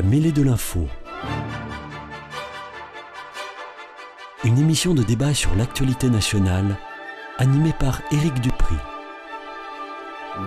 La mêlée de l'info. Une émission de débat sur l'actualité nationale animée par Éric Dupri.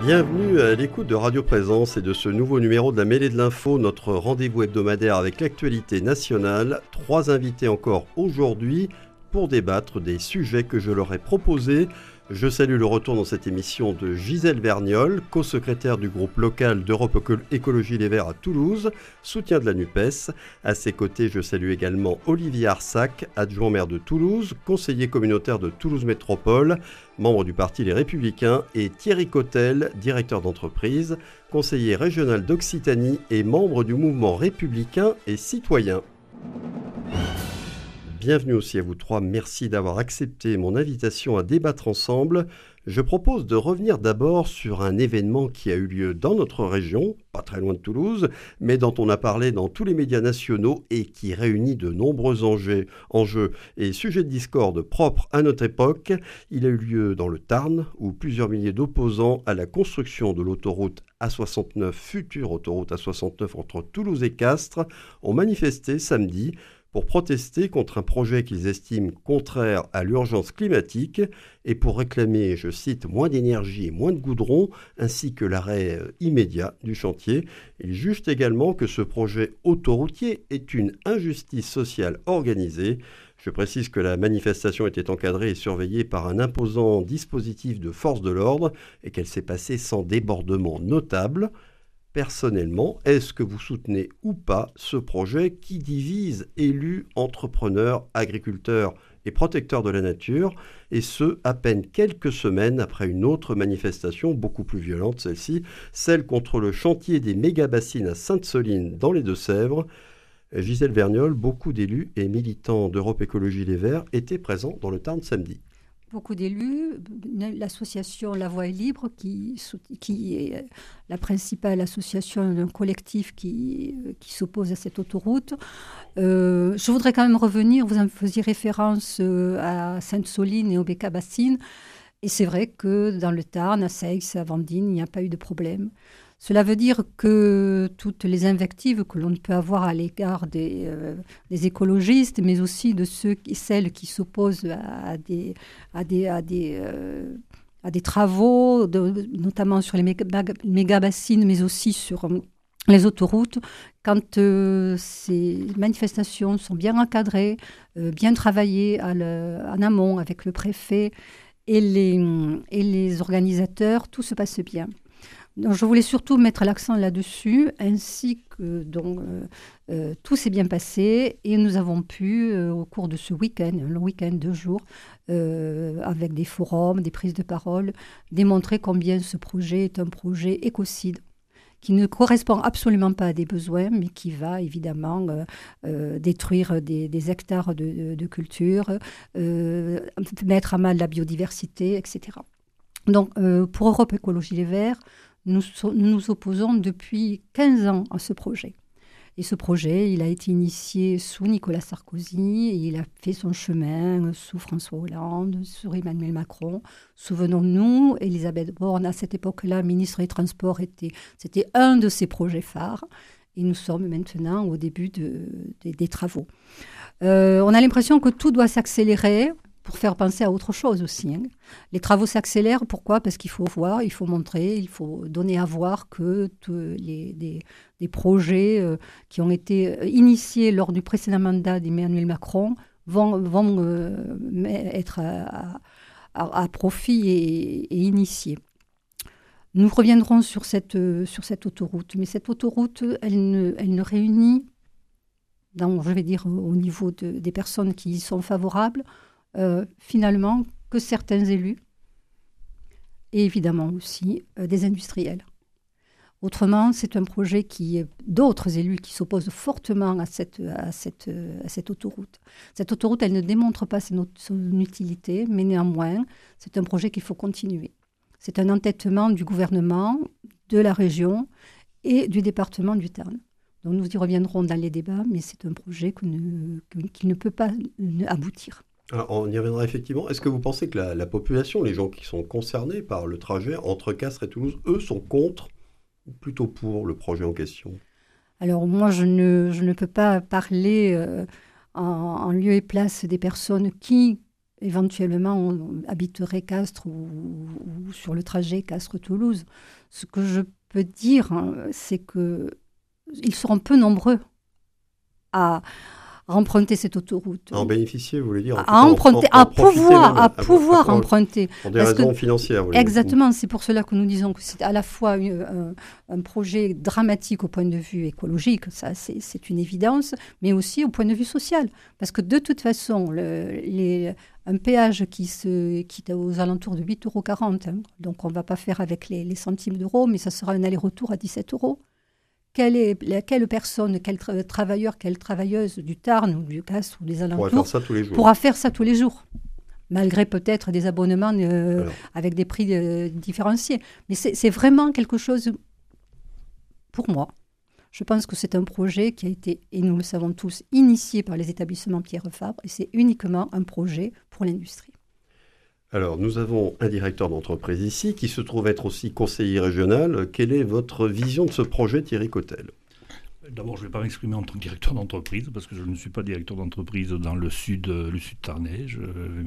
Bienvenue à l'écoute de Radio Présence et de ce nouveau numéro de la mêlée de l'info, notre rendez-vous hebdomadaire avec l'actualité nationale. Trois invités encore aujourd'hui pour débattre des sujets que je leur ai proposés je salue le retour dans cette émission de Gisèle Vergnol, co-secrétaire du groupe local d'Europe Écologie Les Verts à Toulouse, soutien de la NUPES. À ses côtés, je salue également Olivier Arsac, adjoint maire de Toulouse, conseiller communautaire de Toulouse Métropole, membre du parti Les Républicains, et Thierry Cotel, directeur d'entreprise, conseiller régional d'Occitanie et membre du mouvement républicain et citoyen. Bienvenue aussi à vous trois. Merci d'avoir accepté mon invitation à débattre ensemble. Je propose de revenir d'abord sur un événement qui a eu lieu dans notre région, pas très loin de Toulouse, mais dont on a parlé dans tous les médias nationaux et qui réunit de nombreux enjeux, enjeux et sujets de discorde propres à notre époque. Il a eu lieu dans le Tarn, où plusieurs milliers d'opposants à la construction de l'autoroute A69, future autoroute A69 entre Toulouse et Castres, ont manifesté samedi pour protester contre un projet qu'ils estiment contraire à l'urgence climatique et pour réclamer, je cite, moins d'énergie et moins de goudron, ainsi que l'arrêt euh, immédiat du chantier. Ils jugent également que ce projet autoroutier est une injustice sociale organisée. Je précise que la manifestation était encadrée et surveillée par un imposant dispositif de force de l'ordre et qu'elle s'est passée sans débordement notable personnellement, est-ce que vous soutenez ou pas ce projet qui divise élus, entrepreneurs, agriculteurs et protecteurs de la nature, et ce, à peine quelques semaines après une autre manifestation beaucoup plus violente, celle-ci, celle contre le chantier des méga-bassines à Sainte-Soline dans les Deux-Sèvres? Gisèle Vergnol, beaucoup d'élus et militants d'Europe Écologie Les Verts étaient présents dans le Tarn samedi beaucoup d'élus, l'association La Voix est libre, qui, est la principale association d'un collectif qui, qui s'oppose à cette autoroute. Euh, je voudrais quand même revenir, vous en faisiez référence euh, à Sainte-Soline et au Béca-Bassine. Et c'est vrai que dans le Tarn, à Seix, à Vendine, il n'y a pas eu de problème. Cela veut dire que toutes les invectives que l'on peut avoir à l'égard des, euh, écologistes, mais aussi de ceux et celles qui s'opposent à, euh, des travaux, notamment sur les méga-bassines, mais aussi sur euh, les autoroutes, quand ces manifestations sont bien encadrées, bien travaillées en amont avec le préfet et les organisateurs, tout se passe bien je voulais surtout mettre l'accent là-dessus, ainsi que donc, euh, euh, tout s'est bien passé et nous avons pu, euh, au cours de ce week-end, un week-end de jours, avec des forums, des prises de parole, démontrer combien ce projet est un projet écocide qui ne correspond absolument pas à des besoins, mais qui va évidemment détruire des, hectares de, de culture, mettre à mal la biodiversité, etc. Donc, pour Europe Écologie Les Verts, nous nous opposons depuis 15 ans à ce projet. Et ce projet, il a été initié sous Nicolas Sarkozy, il a fait son chemin sous François Hollande, sous Emmanuel Macron. Souvenons-nous, Elisabeth Borne, à cette époque-là, ministre des Transports, était, c'était un de ses projets phares. Et nous sommes maintenant au début de, des travaux. Euh, on a l'impression que tout doit s'accélérer pour faire penser à autre chose aussi. Hein. Les travaux s'accélèrent, pourquoi? Parce qu'il faut voir, il faut montrer, il faut donner à voir que les, des, projets euh, qui ont été euh, initiés lors du précédent mandat d'Emmanuel Macron vont, vont euh, être à, profit et, initiés. Nous reviendrons sur cette, sur cette autoroute, mais cette autoroute, elle ne, elle ne réunit, je vais dire au niveau des personnes qui y sont favorables, euh, finalement que certains élus et évidemment aussi euh, des industriels. Autrement, c'est un projet qui d'autres élus qui s'opposent fortement à cette, à, cette, à cette autoroute. Cette autoroute, elle ne démontre pas son, utilité, mais néanmoins, c'est un projet qu'il faut continuer. C'est un entêtement du gouvernement, de la région et du département du Tarn. Donc nous y reviendrons dans les débats, mais c'est un projet qui ne peut pas aboutir on y reviendra effectivement. Est-ce que vous pensez que la, population, les gens qui sont concernés par le trajet entre Castres et Toulouse, eux sont contre ou plutôt pour le projet en question? Alors moi, je ne, je ne, peux pas parler euh, en, lieu et place des personnes qui éventuellement habiteraient Castres ou, sur le trajet Castres-Toulouse. Ce que je peux dire, hein, c'est que ils seront peu nombreux à, à emprunter cette autoroute. À en bénéficier, vous voulez dire À emprunter, à pouvoir, à pouvoir emprunter. Pour des raisons financières. exactement, c'est pour cela que nous disons que c'est à la fois un, un, projet dramatique au point de vue écologique, ça c'est une évidence, mais aussi au point de vue social. Parce que de toute façon, le, les, un péage qui, se, qui est aux alentours de 8,40 euros, hein, donc on ne va pas faire avec les, les centimes d'euros, mais ça sera un aller-retour à 17 euros quelle, est, quelle personne, quel travailleur, quelle travailleuse du Tarn ou du Castres ou des alentours pourra faire ça tous les jours, pourra faire ça tous les jours malgré peut-être des abonnements euh, avec des prix euh, différenciés. Mais c'est vraiment quelque chose, pour moi, je pense que c'est un projet qui a été, et nous le savons tous, initié par les établissements Pierre Fabre, et c'est uniquement un projet pour l'industrie. Alors, nous avons un directeur d'entreprise ici qui se trouve être aussi conseiller régional. Quelle est votre vision de ce projet, Thierry Cotel D'abord, je ne vais pas m'exprimer en tant que directeur d'entreprise parce que je ne suis pas directeur d'entreprise dans le sud, le sud tarnais. Je vais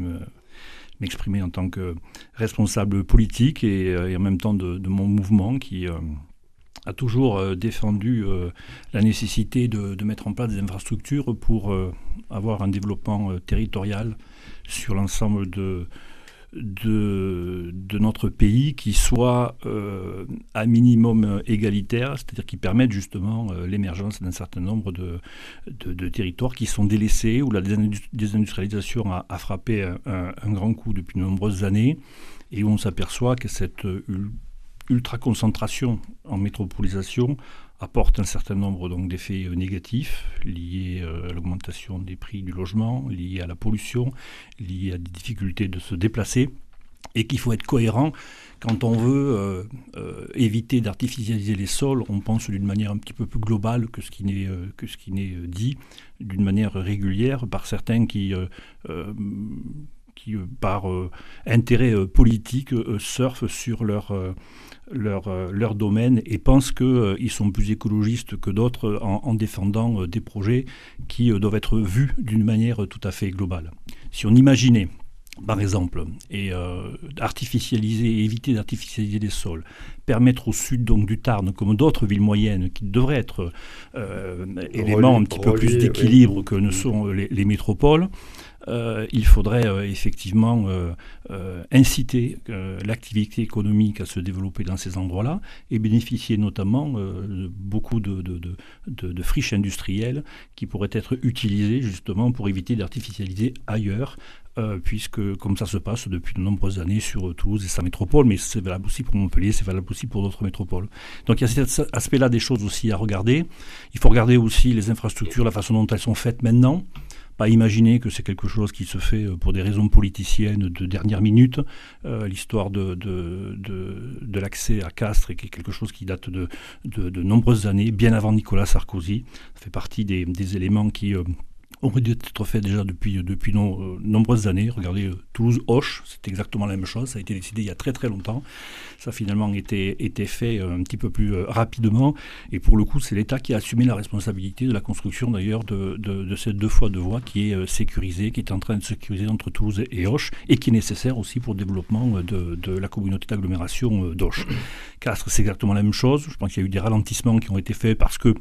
m'exprimer en tant que responsable politique et, euh, en même temps de, mon mouvement qui euh, a toujours euh, défendu la nécessité de, de, mettre en place des infrastructures pour avoir un développement territorial sur l'ensemble de, de, de notre pays qui soit euh, à minimum égalitaire, c'est-à-dire qui permettent justement euh, l'émergence d'un certain nombre de, de, territoires qui sont délaissés, où la désindustrialisation a, a frappé un, un, grand coup depuis de nombreuses années, et où on s'aperçoit que cette ultra-concentration en métropolisation apporte un certain nombre d'effets euh, négatifs liés euh, à l'augmentation des prix du logement, liés à la pollution, liés à des difficultés de se déplacer, et qu'il faut être cohérent quand on veut euh, éviter d'artificialiser les sols. On pense d'une manière un petit peu plus globale que ce qui n'est que ce qui n'est dit d'une manière régulière par certains qui qui, par intérêt politique, surfent sur leur, leur, euh, leur domaine et pensent qu'ils euh, sont plus écologistes que d'autres en, défendant euh, des projets qui doivent être vus d'une manière tout à fait globale. Si on imaginait par exemple, et artificialiser, éviter d'artificialiser les sols, permettre au sud donc du Tarn, comme d'autres villes moyennes, qui devraient être éléments un petit peu plus d'équilibre que ne sont les métropoles, euh, il faudrait euh, effectivement euh, inciter l'activité économique à se développer dans ces endroits-là et bénéficier notamment de beaucoup de, de, friches industrielles qui pourraient être utilisées justement pour éviter d'artificialiser ailleurs puisque comme ça se passe depuis de nombreuses années sur Toulouse et sa métropole, mais c'est valable aussi pour Montpellier, c'est valable aussi pour d'autres métropoles. Donc il y a cet aspect-là des choses aussi à regarder. Il faut regarder aussi les infrastructures, la façon dont elles sont faites maintenant pas imaginer que c'est quelque chose qui se fait pour des raisons politiciennes de dernière minute. L'histoire de, de, de, l'accès à Castres est quelque chose qui date de, de, nombreuses années, bien avant Nicolas Sarkozy. Ça fait partie des éléments qui aurait dû être fait déjà depuis, depuis euh, nombreuses années. Regardez euh, Toulouse-Hoche, c'est exactement la même chose. Ça a été décidé il y a très très longtemps. Ça a finalement été, été fait euh, un petit peu plus rapidement. Et pour le coup, c'est l'État qui a assumé la responsabilité de la construction d'ailleurs de, de, ces deux fois deux voies qui est sécurisée, qui est en train de sécuriser entre Toulouse et Hoche et qui est nécessaire aussi pour le développement de, de la communauté d'agglomération d'Hoche. Castres, c'est exactement la même chose. Je pense qu'il y a eu des ralentissements qui ont été faits parce que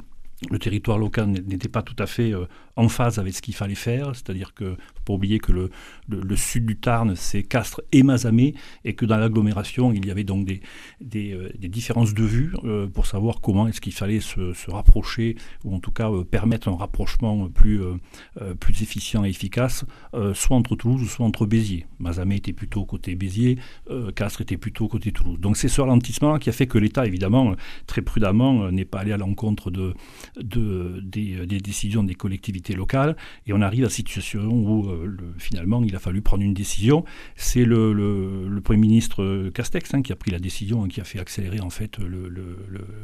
le territoire local n'était pas tout à fait en phase avec ce qu'il fallait faire, c'est-à-dire que faut pas oublier que le, sud du Tarn c'est Castres et Mazamet et que dans l'agglomération il y avait donc des, euh, différences de vue euh, pour savoir comment est-ce qu'il fallait se, rapprocher ou en tout cas permettre un rapprochement plus, plus efficient et efficace, soit entre Toulouse soit entre Béziers. Mazamet était plutôt côté Béziers, Castres était plutôt côté Toulouse. Donc c'est ce ralentissement qui a fait que l'État évidemment très prudemment n'est pas allé à l'encontre de, des, décisions des collectivités locales. Et on arrive à cette situation où euh, finalement il a fallu prendre une décision. C'est le, le, Premier ministre Castex hein, qui a pris la décision et qui a fait accélérer en fait le,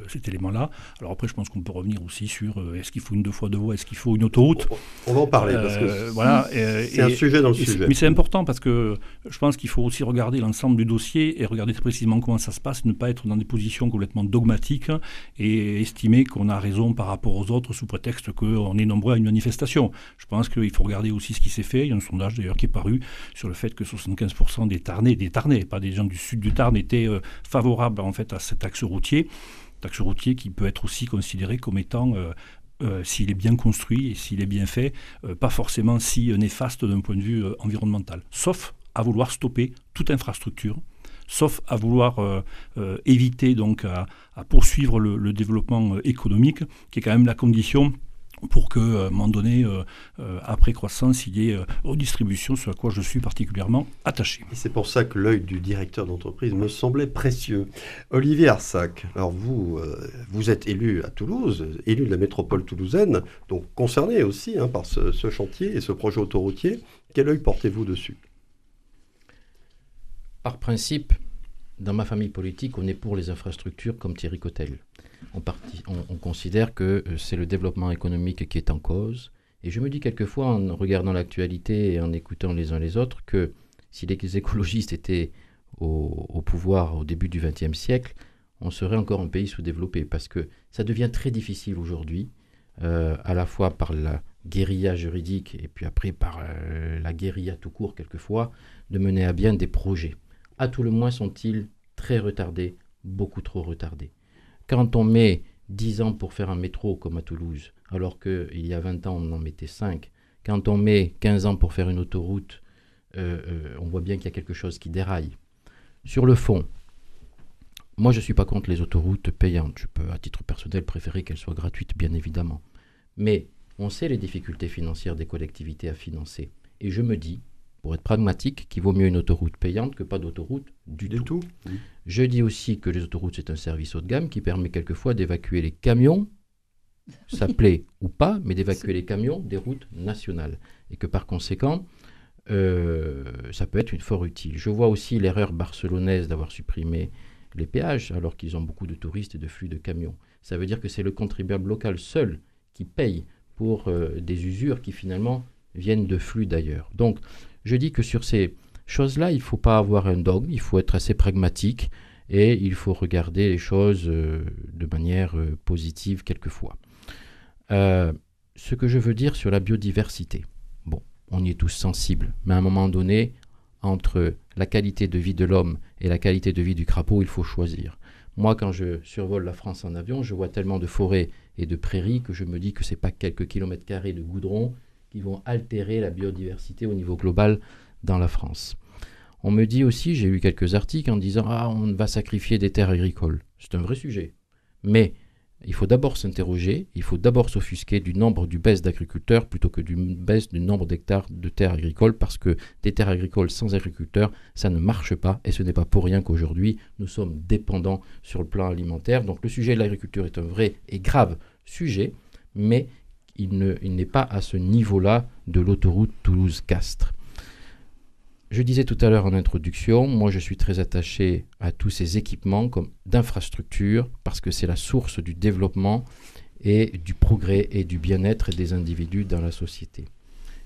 cet élément-là. Alors après, je pense qu'on peut revenir aussi sur euh, est-ce qu'il faut une deux fois deux voies, est-ce qu'il faut une autoroute. On va en parler parce que euh, voilà, c'est un sujet dans le sujet. Mais c'est important parce que je pense qu'il faut aussi regarder l'ensemble du dossier et regarder très précisément comment ça se passe, ne pas être dans des positions complètement dogmatiques et estimer qu'on a raison par rapport aux autres sous prétexte qu'on est nombreux à une manifestation. Je pense qu'il faut regarder aussi ce qui s'est fait. Il y a un sondage d'ailleurs qui est paru sur le fait que 75% des Tarnais, des Tarnais, pas des gens du sud du Tarn, étaient euh, favorables en fait à cet axe routier. Axe routier qui peut être aussi considéré comme étant euh, euh, s'il est bien construit et s'il est bien fait, pas forcément si néfaste d'un point de vue environnemental. Sauf à vouloir stopper toute infrastructure sauf à vouloir éviter donc à, poursuivre le, développement économique, qui est quand même la condition pour que, à un moment donné, après croissance, il y ait redistribution, ce à quoi je suis particulièrement attaché. Et c'est pour ça que l'œil du directeur d'entreprise me semblait précieux. Olivier Arsac, alors vous, vous êtes élu à Toulouse, élu de la métropole toulousaine, donc concerné aussi hein, par ce, ce chantier et ce projet autoroutier. Quel œil portez-vous dessus? Par principe, dans ma famille politique, on est pour les infrastructures comme Thierry Cotel. On, considère que euh, c'est le développement économique qui est en cause. Et je me dis quelquefois, en regardant l'actualité et en écoutant les uns les autres, que si les écologistes étaient au, pouvoir au début du XXe siècle, on serait encore un pays sous-développé. Parce que ça devient très difficile aujourd'hui, euh, à la fois par la guérilla juridique et puis après par euh, la guérilla tout court quelquefois, de mener à bien des projets à tout le moins sont-ils très retardés, beaucoup trop retardés. Quand on met 10 ans pour faire un métro comme à Toulouse, alors qu'il y a 20 ans on en mettait 5, quand on met 15 ans pour faire une autoroute, euh, euh, on voit bien qu'il y a quelque chose qui déraille. Sur le fond, moi je ne suis pas contre les autoroutes payantes. Je peux à titre personnel préférer qu'elles soient gratuites, bien évidemment. Mais on sait les difficultés financières des collectivités à financer. Et je me dis, pour être pragmatique, qu'il vaut mieux une autoroute payante que pas d'autoroute du, tout. Je dis aussi que les autoroutes, c'est un service haut de gamme qui permet quelquefois d'évacuer les camions, ça plaît ou pas, mais d'évacuer les camions des routes nationales. Et que par conséquent, euh, ça peut être une fort utile. Je vois aussi l'erreur barcelonaise d'avoir supprimé les péages alors qu'ils ont beaucoup de touristes et de flux de camions. Ça veut dire que c'est le contribuable local seul qui paye pour euh, des usures qui finalement viennent de flux d'ailleurs. Donc je dis que sur ces choses-là, il ne faut pas avoir un dogme, il faut être assez pragmatique et il faut regarder les choses euh, de manière euh, positive quelquefois. Euh, ce que je veux dire sur la biodiversité, bon, on y est tous sensibles, mais à un moment donné, entre la qualité de vie de l'homme et la qualité de vie du crapaud, il faut choisir. Moi, quand je survole la France en avion, je vois tellement de forêts et de prairies que je me dis que ce n'est pas quelques kilomètres carrés de goudron qui vont altérer la biodiversité au niveau global dans la France. On me dit aussi, j'ai lu quelques articles en disant Ah, on va sacrifier des terres agricoles. C'est un vrai sujet. Mais il faut d'abord s'interroger, il faut d'abord s'offusquer du nombre du baisse d'agriculteurs plutôt que du baisse du nombre d'hectares de terres agricoles parce que des terres agricoles sans agriculteurs, ça ne marche pas et ce n'est pas pour rien qu'aujourd'hui nous sommes dépendants sur le plan alimentaire. Donc le sujet de l'agriculture est un vrai et grave sujet, mais il n'est pas à ce niveau-là de l'autoroute Toulouse-Castres. Je disais tout à l'heure en introduction, moi je suis très attaché à tous ces équipements comme d'infrastructures parce que c'est la source du développement et du progrès et du bien-être des individus dans la société.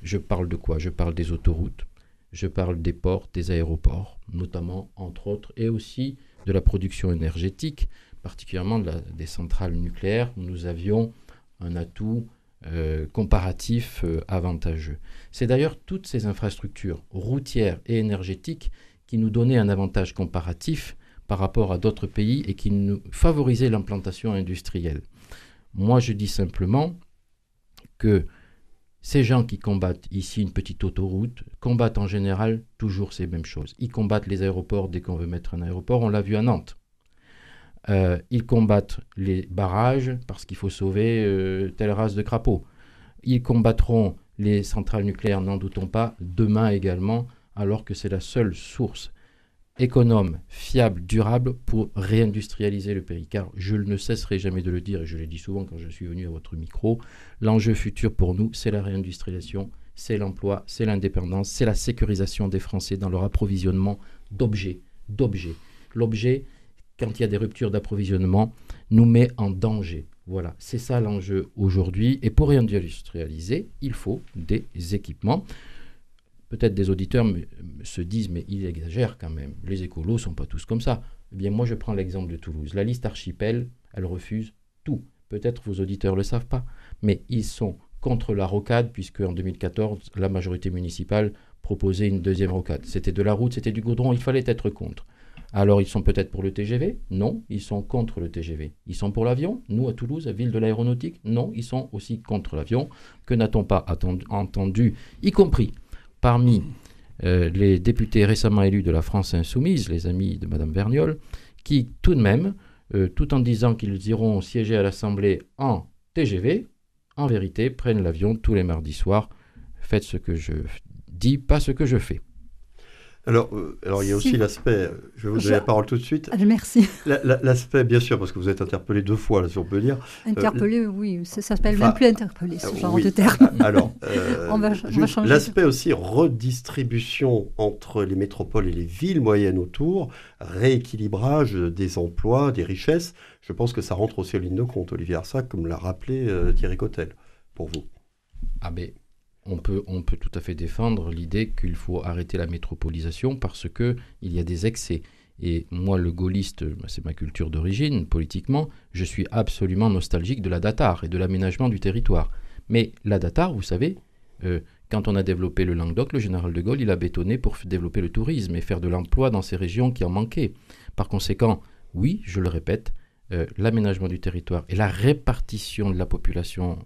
Je parle de quoi? Je parle des autoroutes, je parle des ports, des aéroports, notamment entre autres, et aussi de la production énergétique, particulièrement des centrales nucléaires où nous avions un atout euh, comparatif euh, avantageux. C'est d'ailleurs toutes ces infrastructures routières et énergétiques qui nous donnaient un avantage comparatif par rapport à d'autres pays et qui nous favorisaient l'implantation industrielle. Moi, je dis simplement que ces gens qui combattent ici une petite autoroute combattent en général toujours ces mêmes choses. Ils combattent les aéroports dès qu'on veut mettre un aéroport. On l'a vu à Nantes. Euh, ils combattent les barrages parce qu'il faut sauver euh, telle race de crapauds. Ils combattront les centrales nucléaires, n'en doutons pas, demain également, alors que c'est la seule source économe, fiable, durable pour réindustrialiser le pays. Car je ne cesserai jamais de le dire, et je l'ai dit souvent quand je suis venu à votre micro, l'enjeu futur pour nous, c'est la réindustrialisation, c'est l'emploi, c'est l'indépendance, c'est la sécurisation des Français dans leur approvisionnement d'objets. d'objets. L'objet, quand il y a des ruptures d'approvisionnement, nous met en danger. Voilà, c'est ça l'enjeu aujourd'hui. Et pour réindustrialiser, il faut des équipements. Peut-être des auditeurs se disent, mais il exagère quand même. Les écolos ne sont pas tous comme ça. Eh bien, moi, je prends l'exemple de Toulouse. La liste archipel, elle refuse tout. Peut-être vos auditeurs ne le savent pas, mais ils sont contre la rocade, puisque en 2014, la majorité municipale proposait une deuxième rocade. C'était de la route, c'était du goudron, il fallait être contre. Alors ils sont peut-être pour le TGV Non, ils sont contre le TGV. Ils sont pour l'avion? Nous, à Toulouse, ville de l'aéronautique? Non, ils sont aussi contre l'avion. Que n'a-t-on pas entendu, y compris parmi euh, les députés récemment élus de la France insoumise, les amis de Mme Vergnol, qui tout de même, euh, tout en disant qu'ils iront siéger à l'Assemblée en TGV, en vérité prennent l'avion tous les mardis soirs. Faites ce que je dis, pas ce que je fais. Alors, euh, alors il y a aussi l'aspect, euh, je vais vous donner la parole tout de suite. Ah, merci. L'aspect, bien sûr, parce que vous êtes interpellé deux fois, là, si on peut dire. Euh, interpellé, oui, ça, s'appelle même plus interpellé, ce genre de terme. Alors, on va, changer. L'aspect aussi redistribution entre les métropoles et les villes moyennes autour, rééquilibrage des emplois, des richesses, je pense que ça rentre aussi en ligne de compte, Olivier Arsac, comme l'a rappelé Thierry Cotel, pour vous. Ah ben, on peut, tout à fait défendre l'idée qu'il faut arrêter la métropolisation parce qu'il y a des excès. Et moi, le gaulliste, c'est ma culture d'origine, politiquement, je suis absolument nostalgique de la datar et de l'aménagement du territoire. Mais la datar, vous savez, euh, quand on a développé le Languedoc, le général de Gaulle, il a bétonné pour développer le tourisme et faire de l'emploi dans ces régions qui en manquaient. Par conséquent, oui, je le répète, euh, l'aménagement du territoire et la répartition de la population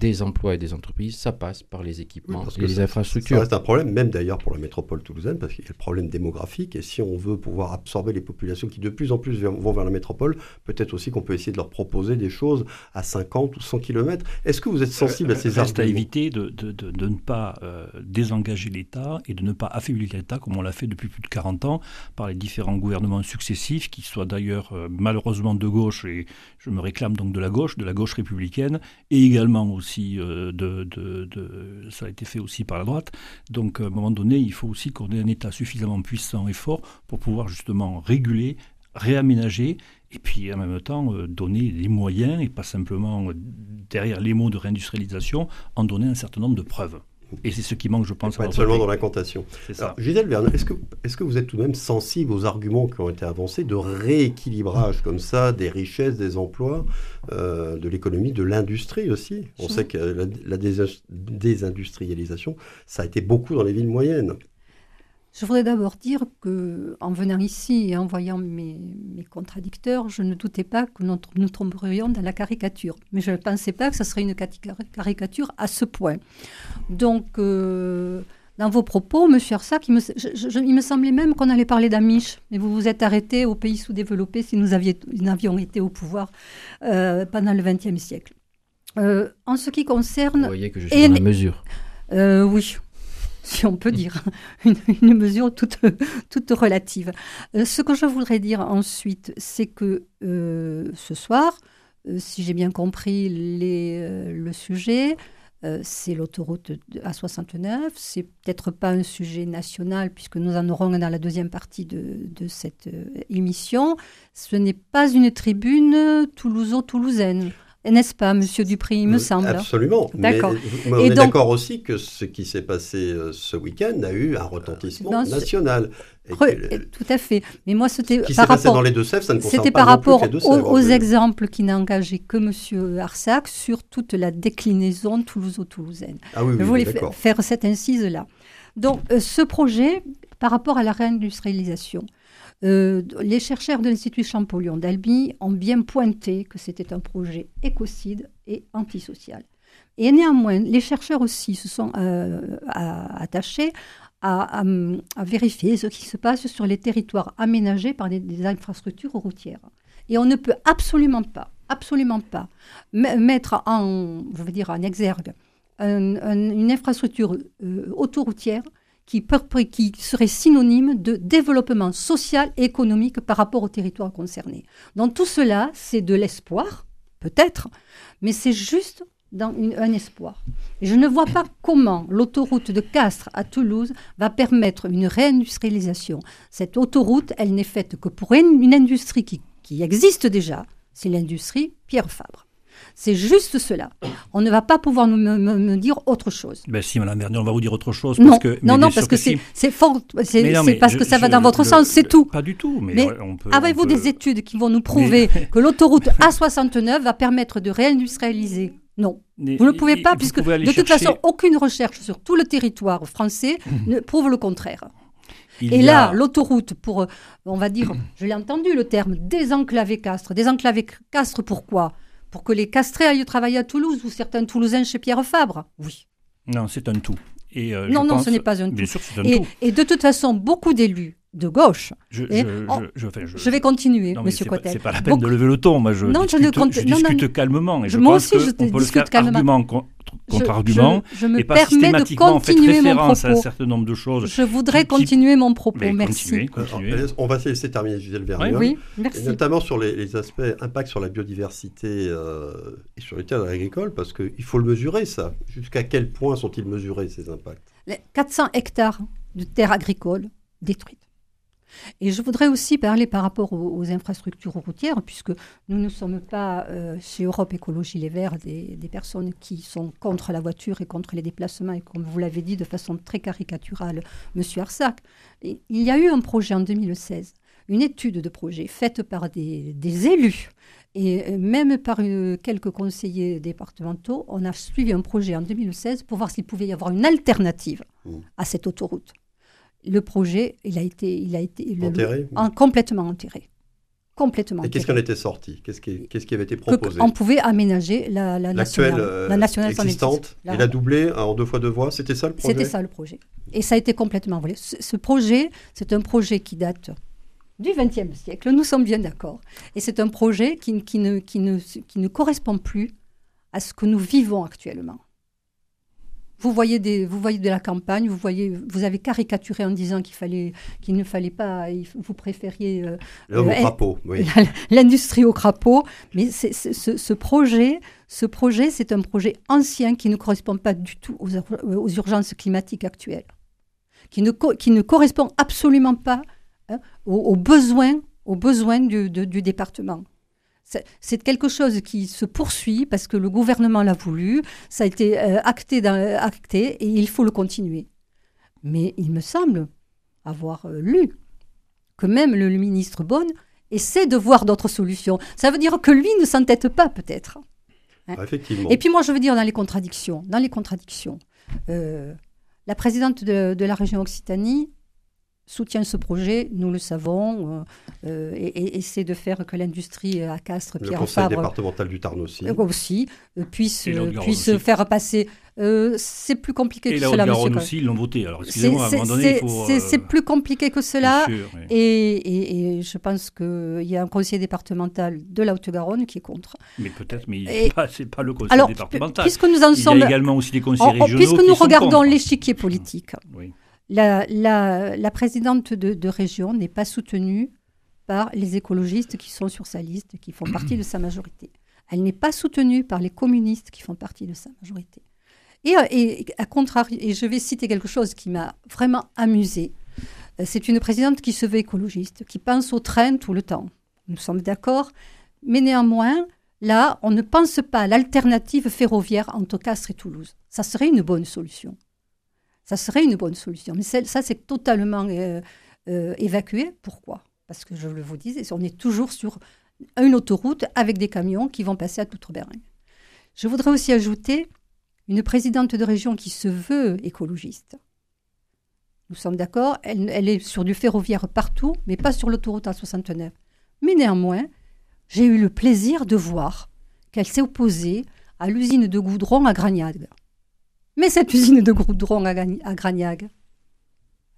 des emplois et des entreprises, ça passe par les équipements et les infrastructures. Ça reste un problème, même d'ailleurs pour la métropole toulousaine, parce qu'il y a le problème démographique. Et si on veut pouvoir absorber les populations qui de plus en plus vont vers la métropole, peut-être aussi qu'on peut essayer de leur proposer des choses à 50 ou 100 km. Est-ce que vous êtes sensible à ces Reste à éviter de, de, de, ne pas euh, désengager l'État et de ne pas affaiblir l'État comme on l'a fait depuis plus de 40 ans par les différents gouvernements successifs, qui soient d'ailleurs euh, malheureusement de gauche, et je me réclame donc de la gauche, de la gauche républicaine, et également aussi euh, de, ça a été fait aussi par la droite. Donc à un moment donné, il faut aussi qu'on ait un État suffisamment puissant et fort pour pouvoir justement réguler, réaménager et puis en même temps euh, donner les moyens et pas simplement euh, derrière les mots de réindustrialisation en donner un certain nombre de preuves. Et c'est ce qui manque, je pense. Pas être seulement dans l'incantation. C'est ça. Gisèle Verne, est-ce que, est que vous êtes tout de même sensible aux arguments qui ont été avancés de rééquilibrage comme ça des richesses, des emplois, euh, de l'économie, de l'industrie aussi? On sait que la, la désindustrialisation, ça a été beaucoup dans les villes moyennes. Je voudrais d'abord dire que, en venant ici et en voyant mes, contradicteurs, je ne doutais pas que nous, nous tomberions dans la caricature. Mais je ne pensais pas que ce serait une caricature à ce point. Donc, euh, dans vos propos, Monsieur Arsac, il me, semblait même qu'on allait parler d'Amish. Mais vous vous êtes arrêté au pays sous-développé si nous, avions été au pouvoir euh, pendant le XXe siècle. Euh, en ce qui concerne... Vous voyez que je suis dans la mesure. oui, si on peut dire, une, mesure toute, relative. Euh, ce que je voudrais dire ensuite, c'est que euh, ce soir, si j'ai bien compris le sujet, c'est l'autoroute A69. C'est peut-être pas un sujet national, puisque nous en aurons dans la deuxième partie de, de cette émission. Ce n'est pas une tribune toulouso-toulousaine. N'est-ce pas, Monsieur Dupri, il me semble Absolument. D'accord. Mais, on est d'accord aussi que ce qui s'est passé euh, ce week-end a eu un retentissement national. Tout à fait. Mais moi, c'était par rapport. Passé dans les deux Sèvres, ça ne concerne pas par rapport aux, exemples qui n'a engagé que Monsieur Arsac sur toute la déclinaison toulouso-toulousaine. Ah oui, oui, Je voulais faire cette incise-là. Donc, euh, ce projet, par rapport à la réindustrialisation, euh, les chercheurs de l'Institut Champollion d'Albi ont bien pointé que c'était un projet écocide et antisocial. Et néanmoins, les chercheurs aussi se sont euh, attachés à, vérifier ce qui se passe sur les territoires aménagés par des, infrastructures routières. Et on ne peut absolument pas, absolument pas mettre en, je veux dire, en exergue une infrastructure euh, autoroutière qui, serait synonyme de développement social et économique par rapport au territoire concerné. Donc tout cela, c'est de l'espoir, peut-être, mais c'est juste dans un espoir. Je ne vois pas comment l'autoroute de Castres à Toulouse va permettre une réindustrialisation. Cette autoroute, elle n'est faite que pour une, industrie qui, qui existe déjà, c'est l'industrie Pierre Fabre. C'est juste cela. On ne va pas pouvoir nous, me, dire autre chose. Ben si, Madame Bernier, on va vous dire autre chose. Non, parce que, non, non, parce que, c'est fort. C'est parce que ça va dans votre sens, c'est tout. Pas du tout. Mais, on peut, avez-vous des études qui vont nous prouver que l'autoroute A69 va permettre de réindustrialiser? Non. vous ne pouvez pas, puisque de toute façon, aucune recherche sur tout le territoire français ne prouve le contraire. et là, l'autoroute, pour, on va dire, je l'ai entendu le terme, désenclaver Castres. Désenclaver Castres, pourquoi? Pour que les castrés aillent travailler à Toulouse ou certains Toulousains chez Pierre Fabre Oui. Non, c'est un tout. Et euh, non, non, ce n'est pas un tout. Bien sûr, c'est un et, tout. Et de toute façon, beaucoup d'élus de gauche. Je, je, vais continuer, non, Monsieur Cotel. C'est pas la peine de lever le ton. Moi, je non, discute, je, ne discute calmement. Et je moi aussi, je on peut discute le faire argument contre argument. Je, me permets de continuer mon propos. à un certain nombre de choses. Je voudrais continuer mon propos. merci. On va laisser terminer Gisèle Vernier. Oui, merci. notamment sur les, aspects impact sur la biodiversité euh, et sur les terres agricoles, parce qu'il faut le mesurer, ça. Jusqu'à quel point sont-ils mesurés, ces impacts? 400 hectares de terres agricoles détruites. Et je voudrais aussi parler par rapport aux, infrastructures routières, puisque nous ne sommes pas euh, chez Europe Écologie Les Verts des, personnes qui sont contre la voiture et contre les déplacements, et comme vous l'avez dit de façon très caricaturale, M. Arsac. il y a eu un projet en 2016, une étude de projet faite par des, élus. Et même par quelques conseillers départementaux, on a suivi un projet en 2016 pour voir s'il pouvait y avoir une alternative mmh. à cette autoroute le projet, il a été, il a été enterré, complètement enterré. Complètement. Et qu'est-ce qui en était sorti? Qu'est-ce qui, qu'est-ce qui, avait été proposé? On pouvait aménager la, la nationale, euh, la nationale existante. Il a doublé en deux fois deux voies. C'était ça le projet? C'était ça le projet. Et ça a été complètement volé. Ce, projet, c'est un projet qui date du XXe siècle. Nous sommes bien d'accord. Et c'est un projet qui, qui, ne, qui, ne, qui ne correspond plus à ce que nous vivons actuellement. Vous voyez, des, vous voyez de la campagne, vous, voyez, vous avez caricaturé en disant qu'il fallait, qu'il ne fallait pas, vous préfériez euh, euh l'industrie au crapaud. Mais ce, projet, ce projet, c'est un projet ancien qui ne correspond pas du tout aux, aux urgences climatiques actuelles, qui ne, qui ne correspond absolument pas hein, aux, besoins, aux besoins du, du département c'est quelque chose qui se poursuit parce que le gouvernement l'a voulu, ça a été euh, acté, dans, acté et il faut le continuer. Mais il me semble avoir euh, lu que même le, ministre Bonne essaie de voir d'autres solutions. Ça veut dire que lui ne s'entête pas peut-être. Hein. Ah, effectivement. Et puis moi je veux dire dans les contradictions, dans les contradictions, euh, la présidente de la région Occitanie soutient ce projet, nous le savons, euh, euh, et, essaie de faire que l'industrie à Castres, Pierre Le conseil départemental du Tarn aussi, euh, aussi puisse, puisse faire passer. c'est plus compliqué que cela, monsieur. Et aussi, ils l'ont voté. Alors, excusez-moi, à un moment donné, il faut... C'est plus compliqué que cela. et, et, je pense qu'il y a un conseil départemental de la Haute-Garonne qui est contre. Mais peut-être, mais ce n'est pas, le conseil départemental. Puisque nous en sommes... Il y a également aussi les conseils régionaux Puisque nous regardons l'échiquier politique. Oui la, présidente de, région n'est pas soutenue par les écologistes qui sont sur sa liste, qui font partie de sa majorité. Elle n'est pas soutenue par les communistes qui font partie de sa majorité. Et, euh, à contrario, et je vais citer quelque chose qui m'a vraiment amusée. Euh, c'est une présidente qui se veut écologiste, qui pense au train tout le temps. Nous sommes d'accord, mais néanmoins, là, on ne pense pas à l'alternative ferroviaire entre Castres et Toulouse. Ça serait une bonne solution. Ça serait une bonne solution. Mais ça, c'est totalement euh, euh, évacué. Pourquoi? Parce que je le vous disais, on est toujours sur une autoroute avec des camions qui vont passer à Toutre-Berrin. Je voudrais aussi ajouter une présidente de région qui se veut écologiste. Nous sommes d'accord, elle, est sur du ferroviaire partout, mais pas sur l'autoroute A69. Mais néanmoins, j'ai eu le plaisir de voir qu'elle s'est opposée à l'usine de goudron à Gragnac. Mais cette usine de goudron à, Gragnac,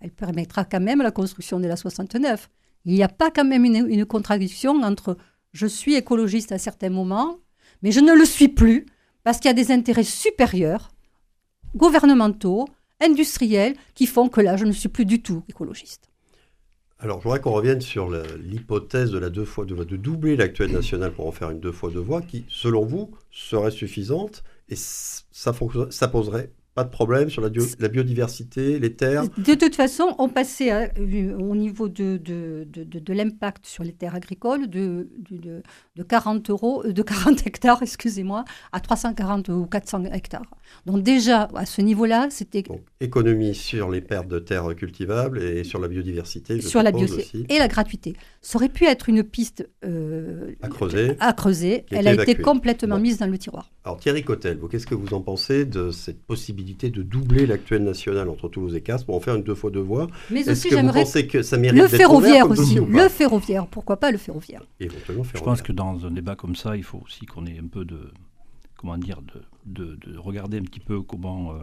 elle permettra quand même la construction de la 69. Il n'y a pas quand même une, contradiction entre je suis écologiste à certains moments, mais je ne le suis plus parce qu'il y a des intérêts supérieurs, gouvernementaux, industriels, qui font que là, je ne suis plus du tout écologiste. Alors, je voudrais qu'on revienne sur l'hypothèse de la deux fois de de doubler l'actuelle nationale pour en faire une deux fois deux voies, qui, selon vous, serait suffisante et ça, ça poserait pas de problème sur la, la, biodiversité, les terres De toute façon, on passait euh, au niveau de, de, de, de l'impact sur les terres agricoles de, de, 40 euros, euh, de 40 hectares, excusez-moi, à 340 ou 400 hectares. Donc déjà, à ce niveau-là, c'était... économie sur les pertes de terres cultivables et sur la biodiversité. sur la biodiversité et la gratuité. Ça aurait pu être une piste euh, à creuser. À creuser. Elle a été complètement mise dans le tiroir. Alors Thierry Cotel, qu'est-ce que vous en pensez de cette possibilité de doubler l'actuelle nationale entre Toulouse et Castres pour en faire une deux fois deux voies. Mais aussi, que vous pensez que ça mérite le ferroviaire aussi. Le ferroviaire, pourquoi pas le ferroviaire Je pense que dans un débat comme ça, il faut aussi qu'on ait un peu de, comment dire, de, de, regarder un petit peu comment euh,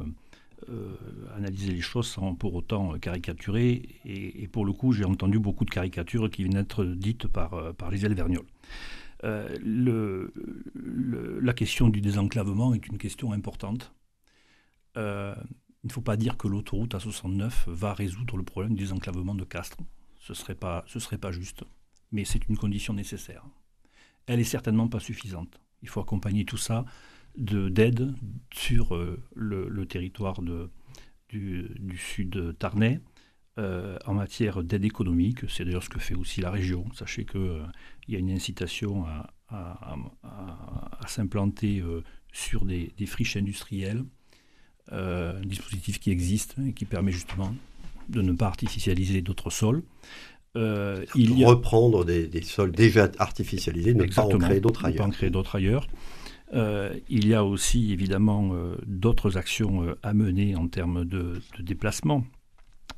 euh, analyser les choses sans pour autant caricaturer. Et, pour le coup, j'ai entendu beaucoup de caricatures qui viennent d'être dites par, euh, par Liselle Vergnol. le, la question du désenclavement est une question importante. Euh, il ne faut pas dire que l'autoroute A69 va résoudre le problème du désenclavement de Castres. Ce ne serait, pas, serait pas juste. Mais c'est une condition nécessaire. Elle est certainement pas suffisante. Il faut accompagner tout ça d'aide sur euh, le, territoire du, sud Tarnais euh, en matière d'aide économique. C'est d'ailleurs ce que fait aussi la région. Sachez qu'il il y a une incitation à, s'implanter sur des, friches industrielles euh, un dispositif qui existe et qui permet justement de ne pas artificialiser d'autres sols. Euh, il reprendre des, sols déjà artificialisés, ne pas en créer d'autres ailleurs. Pas en créer d'autres ailleurs. Euh, il y a aussi évidemment d'autres actions à mener en termes de, de déplacement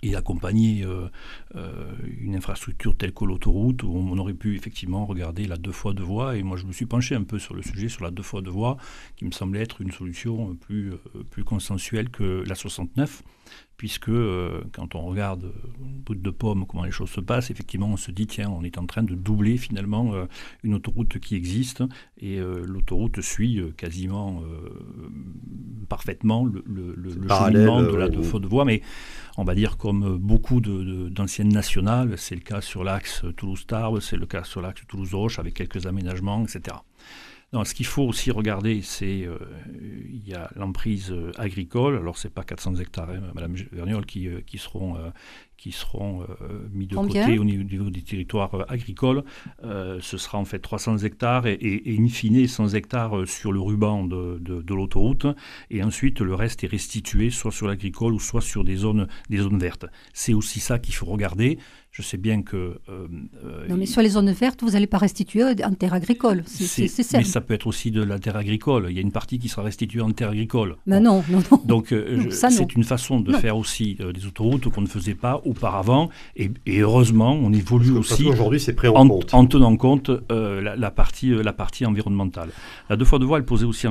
et accompagner euh, euh, une infrastructure telle que l'autoroute, où on aurait pu effectivement regarder la deux fois deux voies. Et moi, je me suis penché un peu sur le sujet, sur la deux fois deux voies, qui me semblait être une solution plus, euh, plus consensuelle que la 69 puisque euh, quand on regarde euh, bout de pomme comment les choses se passent, effectivement on se dit tiens on est en train de doubler finalement euh, une autoroute qui existe. Et l'autoroute suit quasiment parfaitement le, le, cheminement de la de voie, mais on va dire comme beaucoup d'anciennes nationales, c'est le cas sur l'axe Toulouse-Tarbes, c'est le cas sur l'axe Toulouse-Roche avec quelques aménagements, etc ce qu'il faut aussi regarder, c'est euh, il y a l'emprise euh, agricole. Alors c'est pas 400 hectares, hein, Madame Verniol, qui, euh, qui seront qui seront mis de côté au niveau, des territoires agricoles. ce sera en fait 300 hectares et, et, in fine 100 hectares sur le ruban de, de, l'autoroute. Et ensuite, le reste est restitué soit sur l'agricole ou soit sur des zones, des zones vertes. C'est aussi ça qu'il faut regarder. Je sais bien que. Euh, euh, non, mais sur les zones vertes, vous n'allez pas restituer en terre agricole. C'est ça. Mais ça peut être aussi de la terre agricole. Il y a une partie qui sera restituée en terre agricole. Mais non, non, non. Donc, euh, c'est une façon de faire aussi des autoroutes qu'on ne faisait pas auparavant. Et, heureusement, on évolue aussi. Aujourd'hui, c'est pris en, compte. En tenant compte la, partie, la partie environnementale. La deux fois de voie, elle posait aussi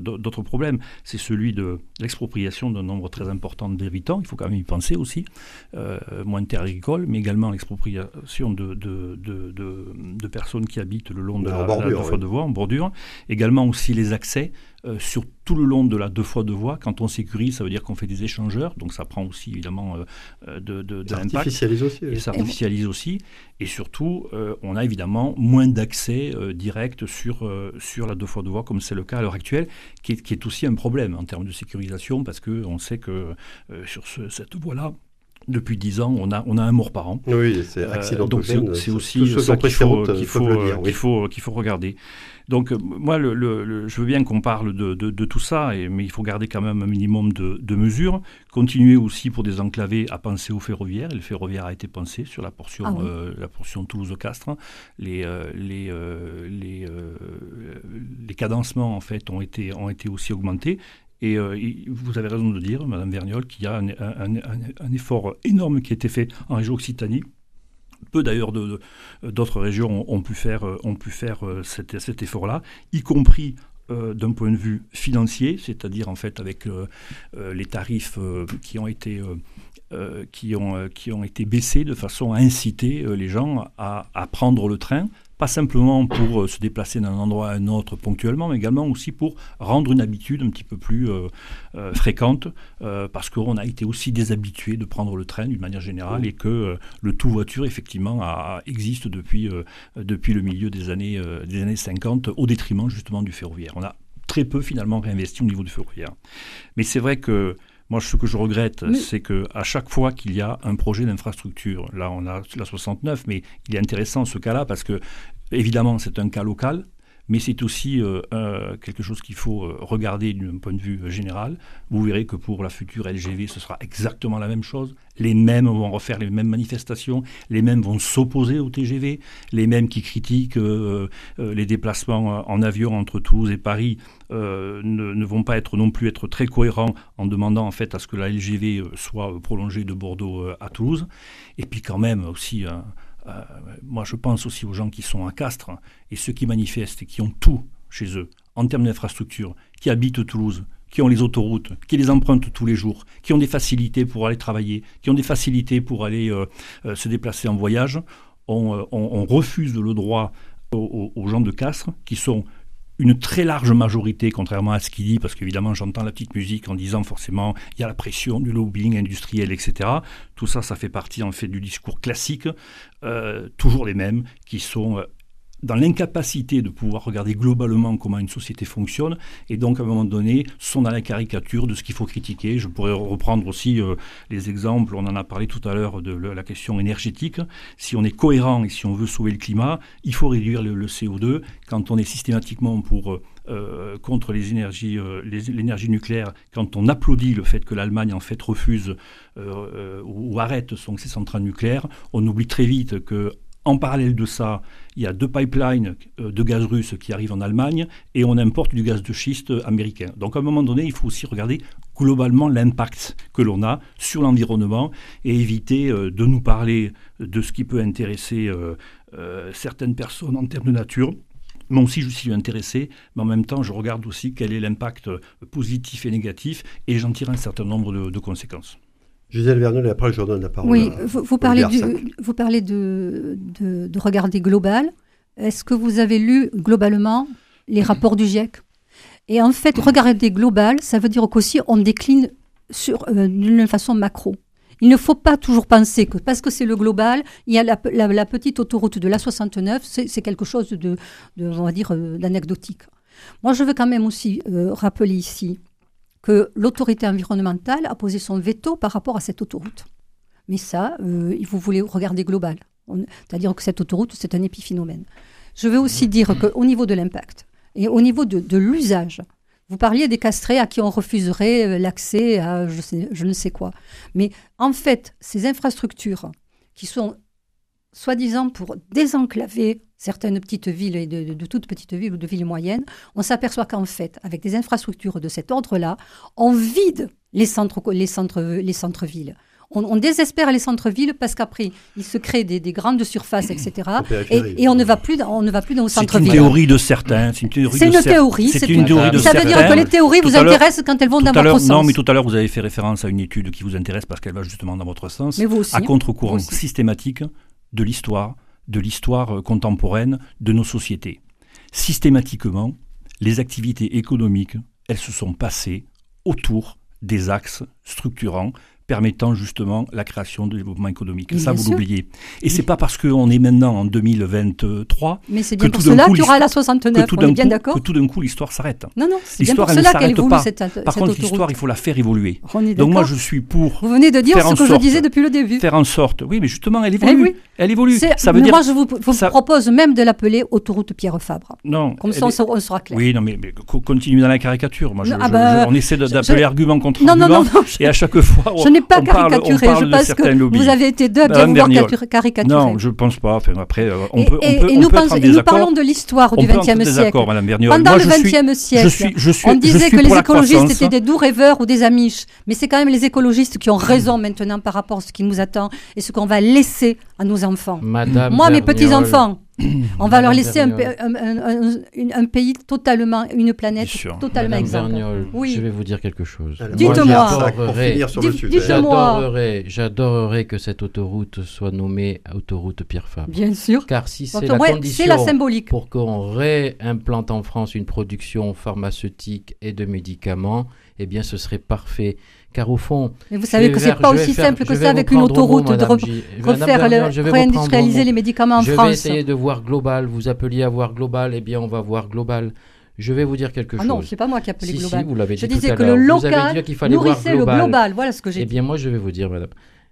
d'autres problèmes. C'est celui de l'expropriation d'un nombre très important d'habitants. Il faut quand même y penser aussi. moins de terre agricole mais également l'expropriation de, de, de, de, personnes qui habitent le long de la, bordure, deux fois de voie, en bordure. Également aussi les accès euh, sur tout le long de la deux fois de voie. Quand on sécurise, ça veut dire qu'on fait des échangeurs, donc ça prend aussi évidemment euh, de, de, de l'impact. Aussi, Et ça artificialise aussi. Et surtout, on a évidemment moins d'accès direct sur, sur la deux fois de voie, comme c'est le cas à l'heure actuelle, qui est, qui est, aussi un problème en termes de sécurisation, parce qu'on sait que sur cette voie-là, depuis 10 ans, on a, on a un mort par an. Oui, c'est euh, accidentogène. donc c'est aussi ça qu'il faut, qu'il faut, qu'il faut, qu'il faut, regarder. Donc euh, moi, le, je veux bien qu'on parle de, de, tout ça, et, mais il faut garder quand même un minimum de, de, mesures. Continuer aussi pour des enclavés à penser au ferroviaire. le ferroviaire a été pensé sur la portion, ah euh, la portion Toulouse-Castres. Les, les, les, les cadencements en fait ont été, ont été aussi augmentés. Et euh, vous avez raison de dire, Madame Verniol, qu'il y a un, effort énorme qui a été fait en région Occitanie. Peu d'ailleurs d'autres régions ont, pu faire, faire euh, cet, effort-là, y compris euh, d'un point de vue financier, c'est-à-dire en fait avec les tarifs qui ont été qui, ont, qui ont été baissés de façon à inciter les gens à, prendre le train pas simplement pour euh, se déplacer d'un endroit à un autre ponctuellement, mais également aussi pour rendre une habitude un petit peu plus euh, euh, fréquente, parce qu'on a été aussi déshabitué de prendre le train d'une manière générale et que le tout voiture, effectivement, existe depuis, depuis le milieu des années, des années 50, au détriment justement du ferroviaire. On a très peu finalement réinvesti au niveau du ferroviaire. Mais c'est vrai que moi, ce que je regrette, c'est que à chaque fois qu'il y a un projet d'infrastructure, là on a la 69, mais il est intéressant ce cas-là parce que évidemment c'est un cas local, mais c'est aussi euh, quelque chose qu'il faut euh, regarder d'un point de vue euh, général. Vous verrez que pour la future LGV, ce sera exactement la même chose. Les mêmes vont refaire les mêmes manifestations, les mêmes vont s'opposer au TGV, les mêmes qui critiquent les déplacements en avion entre Toulouse et Paris ne, vont pas être non plus être très cohérents en demandant en fait à ce que la LGV soit prolongée de Bordeaux à Toulouse. Et puis quand même aussi moi, je pense aussi aux gens qui sont à Castres et ceux qui manifestent et qui ont tout chez eux en termes d'infrastructure, qui habitent Toulouse, qui ont les autoroutes, qui les empruntent tous les jours, qui ont des facilités pour aller travailler, qui ont des facilités pour aller euh, euh, se déplacer en voyage, on, refuse le droit aux, gens de Castres qui sont une très large majorité, contrairement à ce qu'il dit, parce qu'évidemment j'entends la petite musique en disant forcément il y a la pression du lobbying industriel, etc. Tout ça, ça fait partie en fait du discours classique, euh, toujours les mêmes, qui sont euh, dans l'incapacité de pouvoir regarder globalement comment une société fonctionne, et donc à un moment donné sont dans la caricature de ce qu'il faut critiquer. Je pourrais reprendre aussi euh, les exemples, on en a parlé tout à l'heure de la question énergétique. Si on est cohérent et si on veut sauver le climat, il faut réduire le, CO2. Quand on est systématiquement pour... Euh, contre les énergies, euh, l'énergie nucléaire, quand on applaudit le fait que l'Allemagne en fait refuse ou arrête son, ses centrales nucléaires, on oublie très vite que en parallèle de ça, il y a deux pipelines euh, de gaz russe qui arrivent en Allemagne et on importe du gaz de schiste américain. Donc à un moment donné, il faut aussi regarder globalement l'impact que l'on a sur l'environnement et éviter euh, de nous parler de ce qui peut intéresser euh, certaines personnes en termes de nature. Moi aussi, je suis intéressé, mais en même temps, je regarde aussi quel est l'impact positif et négatif et j'en tire un certain nombre de conséquences. Gisèle Vernol, et après je redonne la parole. Oui, vous, parlez, vous parlez de, de, regarder global. Est-ce que vous avez lu globalement les rapports du GIEC? Et en fait, regarder global, ça veut dire qu'aussi on décline sur euh, d'une façon macro. Il ne faut pas toujours penser que parce que c'est le global, il y a la, la, petite autoroute de la 69, c'est quelque chose de, de, on va dire, euh, d'anecdotique. Moi, je veux quand même aussi euh, rappeler ici que l'autorité environnementale a posé son veto par rapport à cette autoroute. Mais ça, euh, vous voulez regarder global. C'est-à-dire que cette autoroute, c'est un épiphénomène. Je veux aussi dire qu'au niveau de l'impact et au niveau de, l'usage, vous parliez des castrés à qui on refuserait euh, l'accès à je, je, ne sais quoi. Mais en fait, ces infrastructures qui sont soi-disant pour désenclaver certaines petites villes et de, toutes petites villes ou de villes moyennes, on s'aperçoit qu'en fait, avec des infrastructures de cet ordre-là, on vide les centres, les centres, les centres-villes. on, désespère les centres-villes parce qu'après, il se crée des, grandes surfaces, etc. Et, on ne va plus, dans, on ne va plus dans centres-villes. C'est une théorie de certains. C'est une théorie. C'est une théorie. C'est une théorie de Ça veut dire que les théories vous intéressent quand elles vont dans votre sens. Non, mais tout à l'heure, vous avez fait référence à une étude qui vous intéresse parce qu'elle va justement dans votre sens. Mais vous aussi. À contre-courant systématique de l'histoire, de l'histoire euh, contemporaine de nos sociétés. Systématiquement, les activités économiques, elles se sont passées autour des axes structurants permettant justement la création de développement économique. ça, vous l'oubliez. Et c'est pas parce qu'on est maintenant en 2023 Mais c'est bien pour cela qu'il y aura la 69, on est bien d'accord Que tout d'un coup, l'histoire s'arrête. Non, non, c'est bien pour cela qu'elle évolue cette, cette Par contre, l'histoire, il faut la faire évoluer. Donc moi, je suis pour Vous venez de dire ce que je disais depuis le début. Faire en sorte, oui, mais justement, elle évolue. Elle évolue. Ça veut dire... Moi, je vous, propose même de l'appeler autoroute Pierre Fabre. Non. Comme ça, on sera clair. Oui, non, mais continue dans la caricature. Moi, ah bah, on essaie d'appeler argument contre argument. Et à chaque fois, je n'ai pas caricaturé. Je pense que vous avez été deux à bien vouloir caricaturer. Non, je ne pense pas. Enfin, après, euh, on peut, et, on peut, et nous, nous parlons de l'histoire du XXe siècle. Pendant le XXe siècle, on disait que les écologistes étaient des doux rêveurs ou des amiches. Mais c'est quand même les écologistes qui ont raison maintenant par rapport à ce qui nous attend et ce qu'on va laisser à nos enfants. Moi, mes petits-enfants, on va leur laisser un, pays totalement, une planète totalement exemplaire. Oui. Je vais vous dire quelque chose. Dites-moi. J'adorerais, j'adorerais que cette autoroute soit nommée autoroute Pierre Fabre. Bien sûr. Car si c'est la condition la symbolique. pour qu'on réimplante en France une production pharmaceutique et de médicaments, eh bien, ce serait parfait. Car au fond. Mais vous savez que c'est pas aussi simple que ça avec une autoroute de refaire le, réindustrialiser les médicaments en France. Je vais essayer de voir global. Vous appeliez à voir global. Eh bien, on va voir global. Je vais vous dire quelque chose. Ah non, c'est pas moi qui appelais global. Si, vous l'avez dit je disais que le local nourrissait le global. Voilà ce que j'ai Eh bien, moi, je vais vous dire, madame.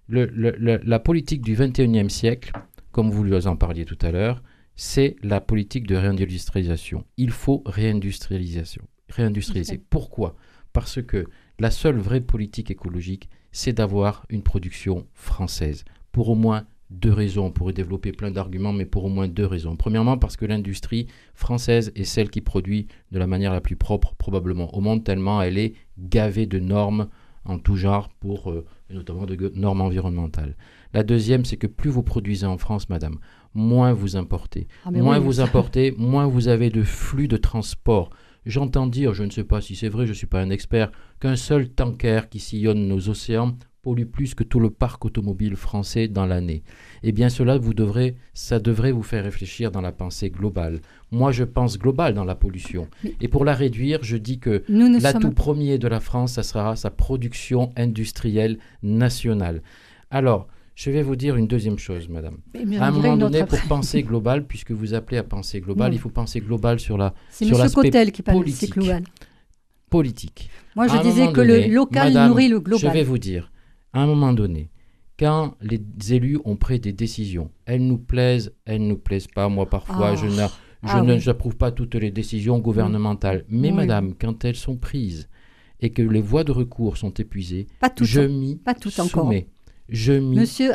la politique du 21e siècle, comme vous en parliez tout à l'heure, c'est la politique de réindustrialisation. Il faut réindustrialisation. Réindustrialiser. Pourquoi? Parce que la seule vraie politique écologique, c'est d'avoir une production française. Pour au moins deux raisons. On pourrait développer plein d'arguments, mais pour au moins deux raisons. Premièrement, parce que l'industrie française est celle qui produit de la manière la plus propre probablement au monde, tellement elle est gavée de normes en tout genre, pour, euh, notamment de normes environnementales. La deuxième, c'est que plus vous produisez en France, madame, moins vous importez. Ah, moins vous importez, moins vous avez de flux de transport. J'entends dire, je ne sais pas si c'est vrai, je ne suis pas un expert, qu'un seul tanker qui sillonne nos océans pollue plus que tout le parc automobile français dans l'année. Eh bien cela vous devrez, ça devrait vous faire réfléchir dans la pensée globale. Moi je pense global dans la pollution. Et pour la réduire, je dis que l'atout premier de la France, ça sera sa production industrielle nationale. Alors, je vais vous dire une deuxième chose, madame. À un moment donné, pour penser global, puisque vous appelez à penser global, il faut penser global sur la C'est M. Cotel qui parle de global. Politique. Moi, je disais que le local nourrit le global. Je vais vous dire, à un moment donné, quand les élus ont pris des décisions, elles nous plaisent, elles ne nous plaisent pas. Moi, parfois, je ah. n'approuve pas toutes les décisions gouvernementales. Mais, madame, quand elles sont prises et que les voies de recours sont épuisées, je m'y soumets je m'y Monsieur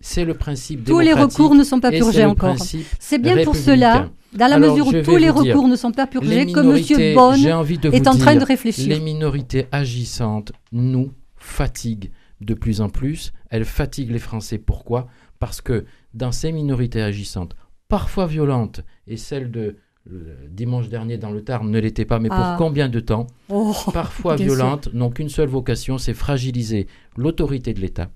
C'est le principe Tous les recours ne sont pas purgés encore. C'est bien pour cela, dans la mesure où tous les recours ne sont pas purgés, que M. Bonne est en train de réfléchir. Les minorités agissantes nous fatiguent de plus en plus. Elles fatiguent les Français. Pourquoi? Parce que dans ces minorités agissantes, parfois violentes, et celle de dimanche dernier dans le Tarn ne l'était pas, mais pour ah. combien de temps? Oh, Parfois violentes, n'ont qu'une seule vocation, c'est fragiliser l'autorité de l'État,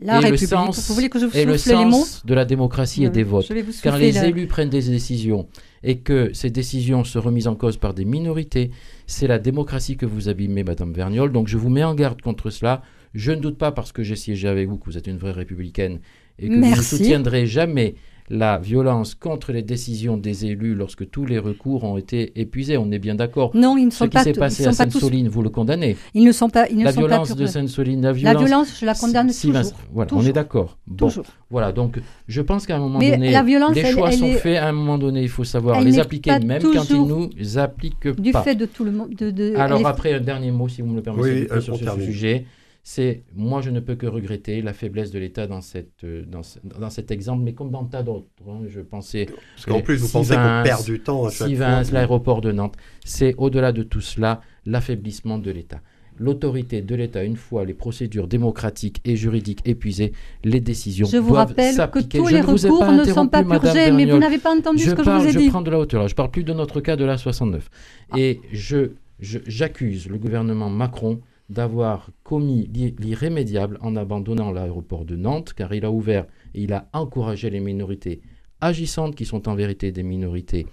la et République. Le sens, vous voulez que je vous et le sens les mots de la démocratie et des votes. Car les élus prennent des décisions et que ces décisions se remises en cause par des minorités, c'est la démocratie que vous abîmez, Madame Vergnol. Donc je vous mets en garde contre cela. Je ne doute pas, parce que j'ai siégé avec vous, que vous êtes une vraie républicaine et que vous ne soutiendrez jamais la violence contre les décisions des élus lorsque tous les recours ont été épuisés. On est bien d'accord. Non, ils ne sont Ce qui s'est passé à Sainte-Soline, vous le condamnez. Ils ne sont pas. Ils ne la sont violence de Sainte-Soline, la violence. La violence, je la condamne toujours. Voilà, on est d'accord. Bon, voilà. Donc, je pense qu'à un moment donné, les choix sont faits. À un moment donné, il faut savoir les appliquer, même quand ils nous appliquent pas. Du fait de tout le monde. Alors après, un dernier mot, si vous me le permettez, sur ce sujet c'est moi je ne peux que regretter la faiblesse de l'État dans, cette, euh, dans, dans, cet exemple, mais comme dans tas d'autres. Hein, je pensais. Parce qu'en plus, vous pensez qu'on perd du temps à chaque l'aéroport de Nantes. C'est au-delà de tout cela l'affaiblissement de l'État. l'autorité de l'État, une fois les procédures démocratiques et juridiques épuisées, les décisions Je vous doivent rappelle que s'appliquer. tous Je les vous recours ne sont pas purgés, mais vous n'avez pas entendu je ce que parle, je vous ai je dit. prends de la hauteur. là. Je parle plus de notre cas de la 69. Et je je- j'accuse le gouvernement Macron d'avoir commis l'ir- l'irrémédiable en abandonnant l'aéroport de Nantes, car il a ouvert et il a encouragé les minorités agissantes, qui sont en vérité des minorités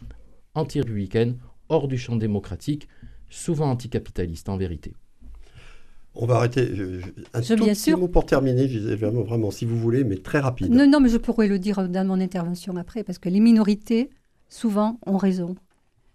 anti-républicaines, hors du champ démocratique, souvent anticapitalistes en vérité. On va arrêter. je- je- un Je- tout bien petit sûr. mot pour terminer, Gisèle Vernon, vraiment, si vous voulez, mais très rapide. Non, non, mais je pourrais le dire dans mon intervention après, parce que les minorités, souvent, ont raison.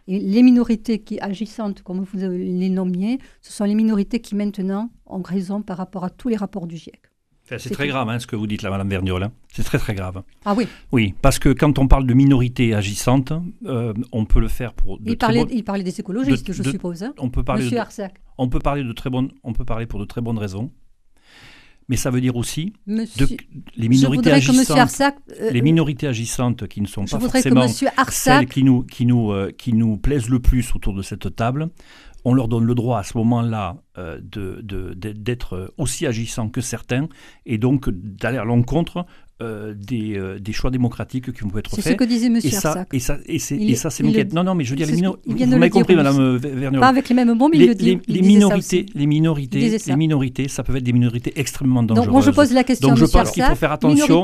Et les minorités qui agissantes, comme vous les nommiez, ce sont les minorités qui maintenant ont raison par rapport à tous les rapports du GIEC. Enfin, c'est très tout. grave hein, ce que vous dites là, Madame Verniol. hein. C'est très très grave. Ah oui, Oui, parce que quand on parle de minorités agissantes, euh, on peut le faire pour de il très parlait, il parlait des écologistes, de- je de- suppose. hein. on peut parler Monsieur de, Arsac. on peut parler de très bonnes, on peut parler pour de très bonnes raisons. Mais ça veut dire aussi de, les minorités agissantes, Arsac. euh, les minorités agissantes qui ne sont pas forcément celles qui nous, qui, nous, euh, qui nous plaisent le plus autour de cette table, on leur donne le droit à ce moment-là euh, de- de- de- d'être aussi agissants que certains et donc d'aller à l'encontre euh, des, euh, des choix démocratiques qui vont être C'est ce faits. que disait Et Monsieur ça, et ça, et c'est, et ça, c'est il Non, non, mais je veux dire, les minorités. Vous m'avez compris. Madame Verniol. Pas avec les mêmes mots, mais il les, le dit. les- Il les minorités, les minorités, les minorités, ça peut être des minorités extrêmement dangereuses. Donc, moi, je pose la question Donc, je pense qu'il faut faire attention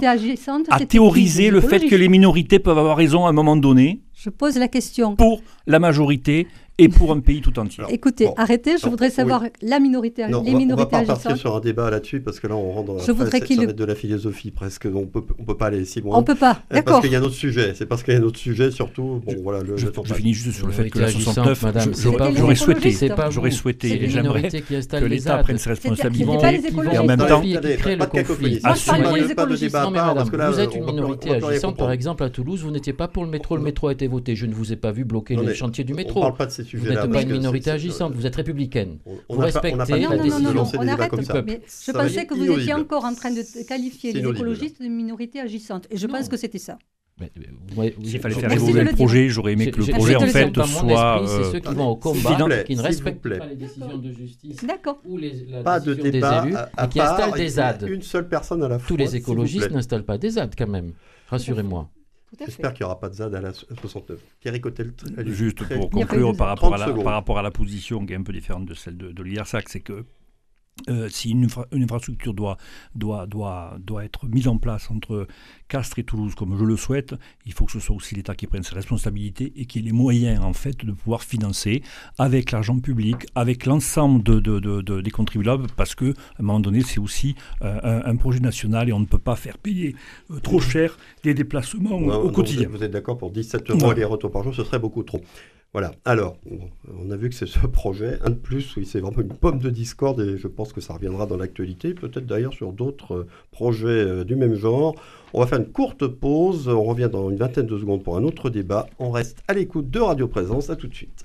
à théoriser le fait que les minorités peuvent avoir raison à un moment donné Je pose la question. pour la majorité et pour un pays tout entier. Alors, Écoutez, bon. arrêtez, je Non, voudrais oui. savoir la minorité, Non, les on va- on va minorités pas partir sur un débat là-dessus parce que là on rentre dans la Je voudrais qu'il va de la philosophie presque. On peut on peut pas aller si loin. On peut pas, Euh, Parce d'accord. qu'il y a un autre sujet. C'est parce qu'il y a un autre sujet surtout. Bon voilà le, Je, le je finis juste sur le fait que la Minorité 69, agissante, madame, je- c'est j'aurais- pas j'aurais vous. souhaité, C'est pas j'aurais souhaité, et les j'aimerais minorités qui installent que les l'État prenne ses responsabilités. les. Et en même temps- je les parce vous êtes une va- va minorité agissante. Par exemple, à Toulouse, vous n'étiez pas pour le métro. Le métro a été voté. Je ne vous ai pas vu bloquer Non, le mais chantier du On métro. Ces Vous n'êtes pas une minorité agissante. Vous êtes républicaine. on- Vous on n'a pas- on respectez pas la le Non, non, de non, on arrête. comme ça. Mais je Ça pensais que vous étiez encore en train de qualifier les écologistes de minorités agissantes. Et je Non. pense que c'était ça. S'il fallait faire évoluer le projet, j'aurais aimé que le projet en fait soit c'est euh, ceux qui vont au combat, qui ne respectent pas les décisions de justice D'accord. ou les, Pas de décision débat des élus et qui installent des ZAD. Une seule personne à la fois. Tous les écologistes n'installent pas des ZAD quand même. Rassurez-moi. J'espère qu'il n'y aura pas de ZAD à la 69. Thierry Cotel, très- allez, Juste pour conclure par rapport, à 30 la, par rapport à la position qui est un peu différente de celle de, de l'IRSAC, c'est que euh, si une, infra- une infrastructure doit, doit, doit, doit être mise en place entre Castres et Toulouse, comme je le souhaite, il faut que ce soit aussi l'État qui prenne ses responsabilités et qui ait les moyens en fait de pouvoir financer avec l'argent public, avec l'ensemble de, de- de- de- des contribuables, parce que à un moment donné, c'est aussi euh, un, un projet national et on ne peut pas faire payer euh, trop cher des déplacements au quotidien. Vous êtes d'accord pour 17 euros Ouais. les retours par jour, ce serait beaucoup trop. Voilà. Alors, on a vu que c'est ce projet, un de plus, oui, c'est vraiment une pomme de discorde et je pense que ça reviendra dans l'actualité, peut-être d'ailleurs sur d'autres euh, projets euh, du même genre. On va faire une courte pause, on revient dans une vingtaine de secondes pour un autre débat. On reste à l'écoute de Radio Présence, à tout de suite.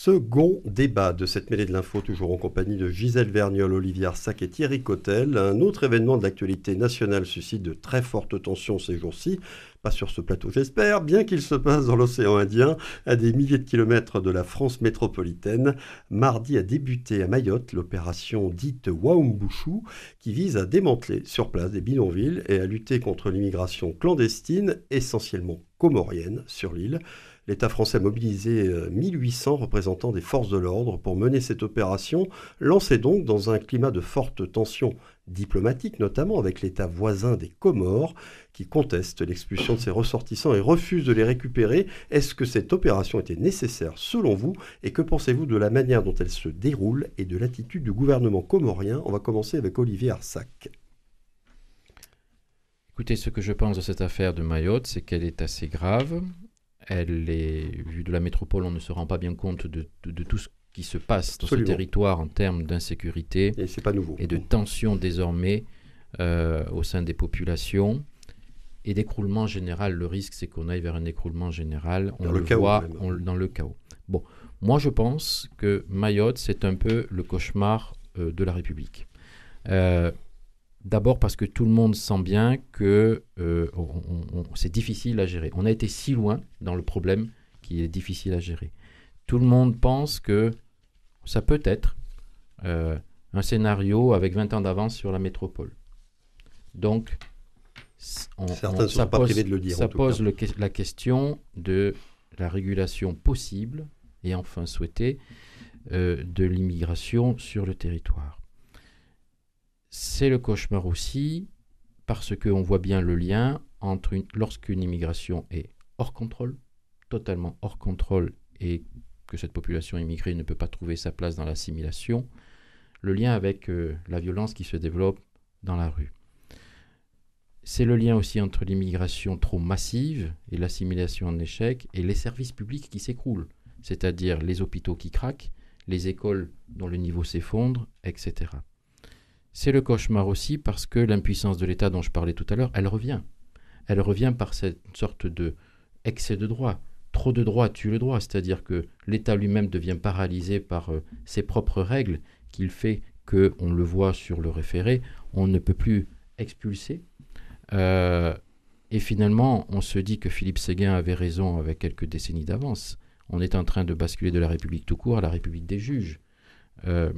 Second débat de cette mêlée de l'info, toujours en compagnie de Gisèle Vergnol, Olivier Arsac et Thierry Cotel. Un autre événement de l'actualité nationale suscite de très fortes tensions ces jours-ci. Pas sur ce plateau, j'espère, bien qu'il se passe dans l'océan Indien, à des milliers de kilomètres de la France métropolitaine. Mardi a débuté à Mayotte l'opération dite Waumbuchu, qui vise à démanteler sur place des bidonvilles et à lutter contre l'immigration clandestine, essentiellement comorienne, sur l'île. L'État français a mobilisé euh, 1800 représentants des forces de l'ordre pour mener cette opération, lancée donc dans un climat de forte tension diplomatique, notamment avec l'État voisin des Comores, qui conteste l'expulsion de ses ressortissants et refuse de les récupérer. Est-ce que cette opération était nécessaire selon vous? Et que pensez-vous de la manière dont elle se déroule et de l'attitude du gouvernement comorien? On va commencer avec Olivier Arsac. Écoutez, ce que je pense de cette affaire de Mayotte, c'est qu'elle est assez grave. Elle est, vue de la métropole, on ne se rend pas bien compte de, de- de tout ce qui se passe dans Absolument. ce territoire en termes d'insécurité Et c'est pas nouveau. et de tensions désormais euh, au sein des populations. et d'écroulement général. Le risque, c'est qu'on aille vers un écroulement général. On Dans le, voit on- dans le chaos. Bon, moi je pense que Mayotte, c'est un peu le cauchemar euh, de la République. Euh, D'abord parce que tout le monde sent bien que euh, c'est difficile à gérer. On a été si loin dans le problème qu'il est difficile à gérer. Tout le monde pense que ça peut être euh, un scénario avec 20 ans d'avance sur la métropole. Donc, on, Certains on- ne sont ça pas pose, de le dire, Ça pose le la question de la régulation possible et enfin souhaitée euh, de l'immigration sur le territoire. C'est le cauchemar aussi parce qu'on voit bien le lien entre une, lorsqu'une immigration est hors contrôle, totalement hors contrôle, et que cette population immigrée ne peut pas trouver sa place dans l'assimilation, le lien avec euh, la violence qui se développe dans la rue. C'est le lien aussi entre l'immigration trop massive et l'assimilation en échec et les services publics qui s'écroulent, c'est-à-dire les hôpitaux qui craquent, les écoles dont le niveau s'effondre, etc. C'est le cauchemar aussi parce que l'impuissance de l'État dont je parlais tout à l'heure, elle revient. Elle revient par cette sorte de excès de droit. Trop de droit tue le droit, c'est-à-dire que l'État lui-même devient paralysé par euh, ses propres règles, qu'il fait que, on le voit sur le référé, on ne peut plus expulser. Euh, et finalement, on se dit que Philippe Séguin avait raison avec quelques décennies d'avance. On est en train de basculer de la République tout court à la République des juges. Euh,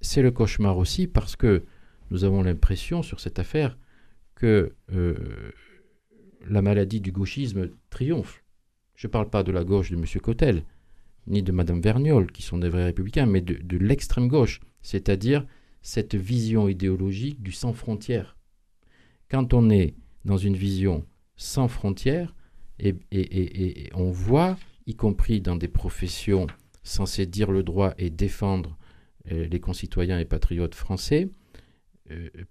c'est le cauchemar aussi parce que nous avons l'impression sur cette affaire que euh, la maladie du gauchisme triomphe. Je ne parle pas de la gauche de M. Cotel, ni de Mme Vergnol, qui sont des vrais républicains, mais de, l'extrême gauche, c'est-à-dire cette vision idéologique du sans frontières. Quand on est dans une vision sans frontières, et, on voit, y compris dans des professions censées dire le droit et défendre euh, les concitoyens et patriotes français,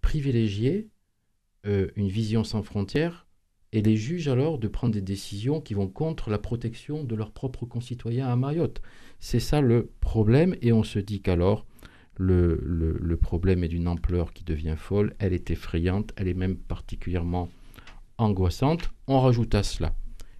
privilégier euh, une vision sans frontières et les juges alors de prendre des décisions qui vont contre la protection de leurs propres concitoyens à Mayotte. C'est ça le problème et on se dit qu'alors le, le- le problème est d'une ampleur qui devient folle, elle est effrayante, elle est même particulièrement angoissante. On rajoute à cela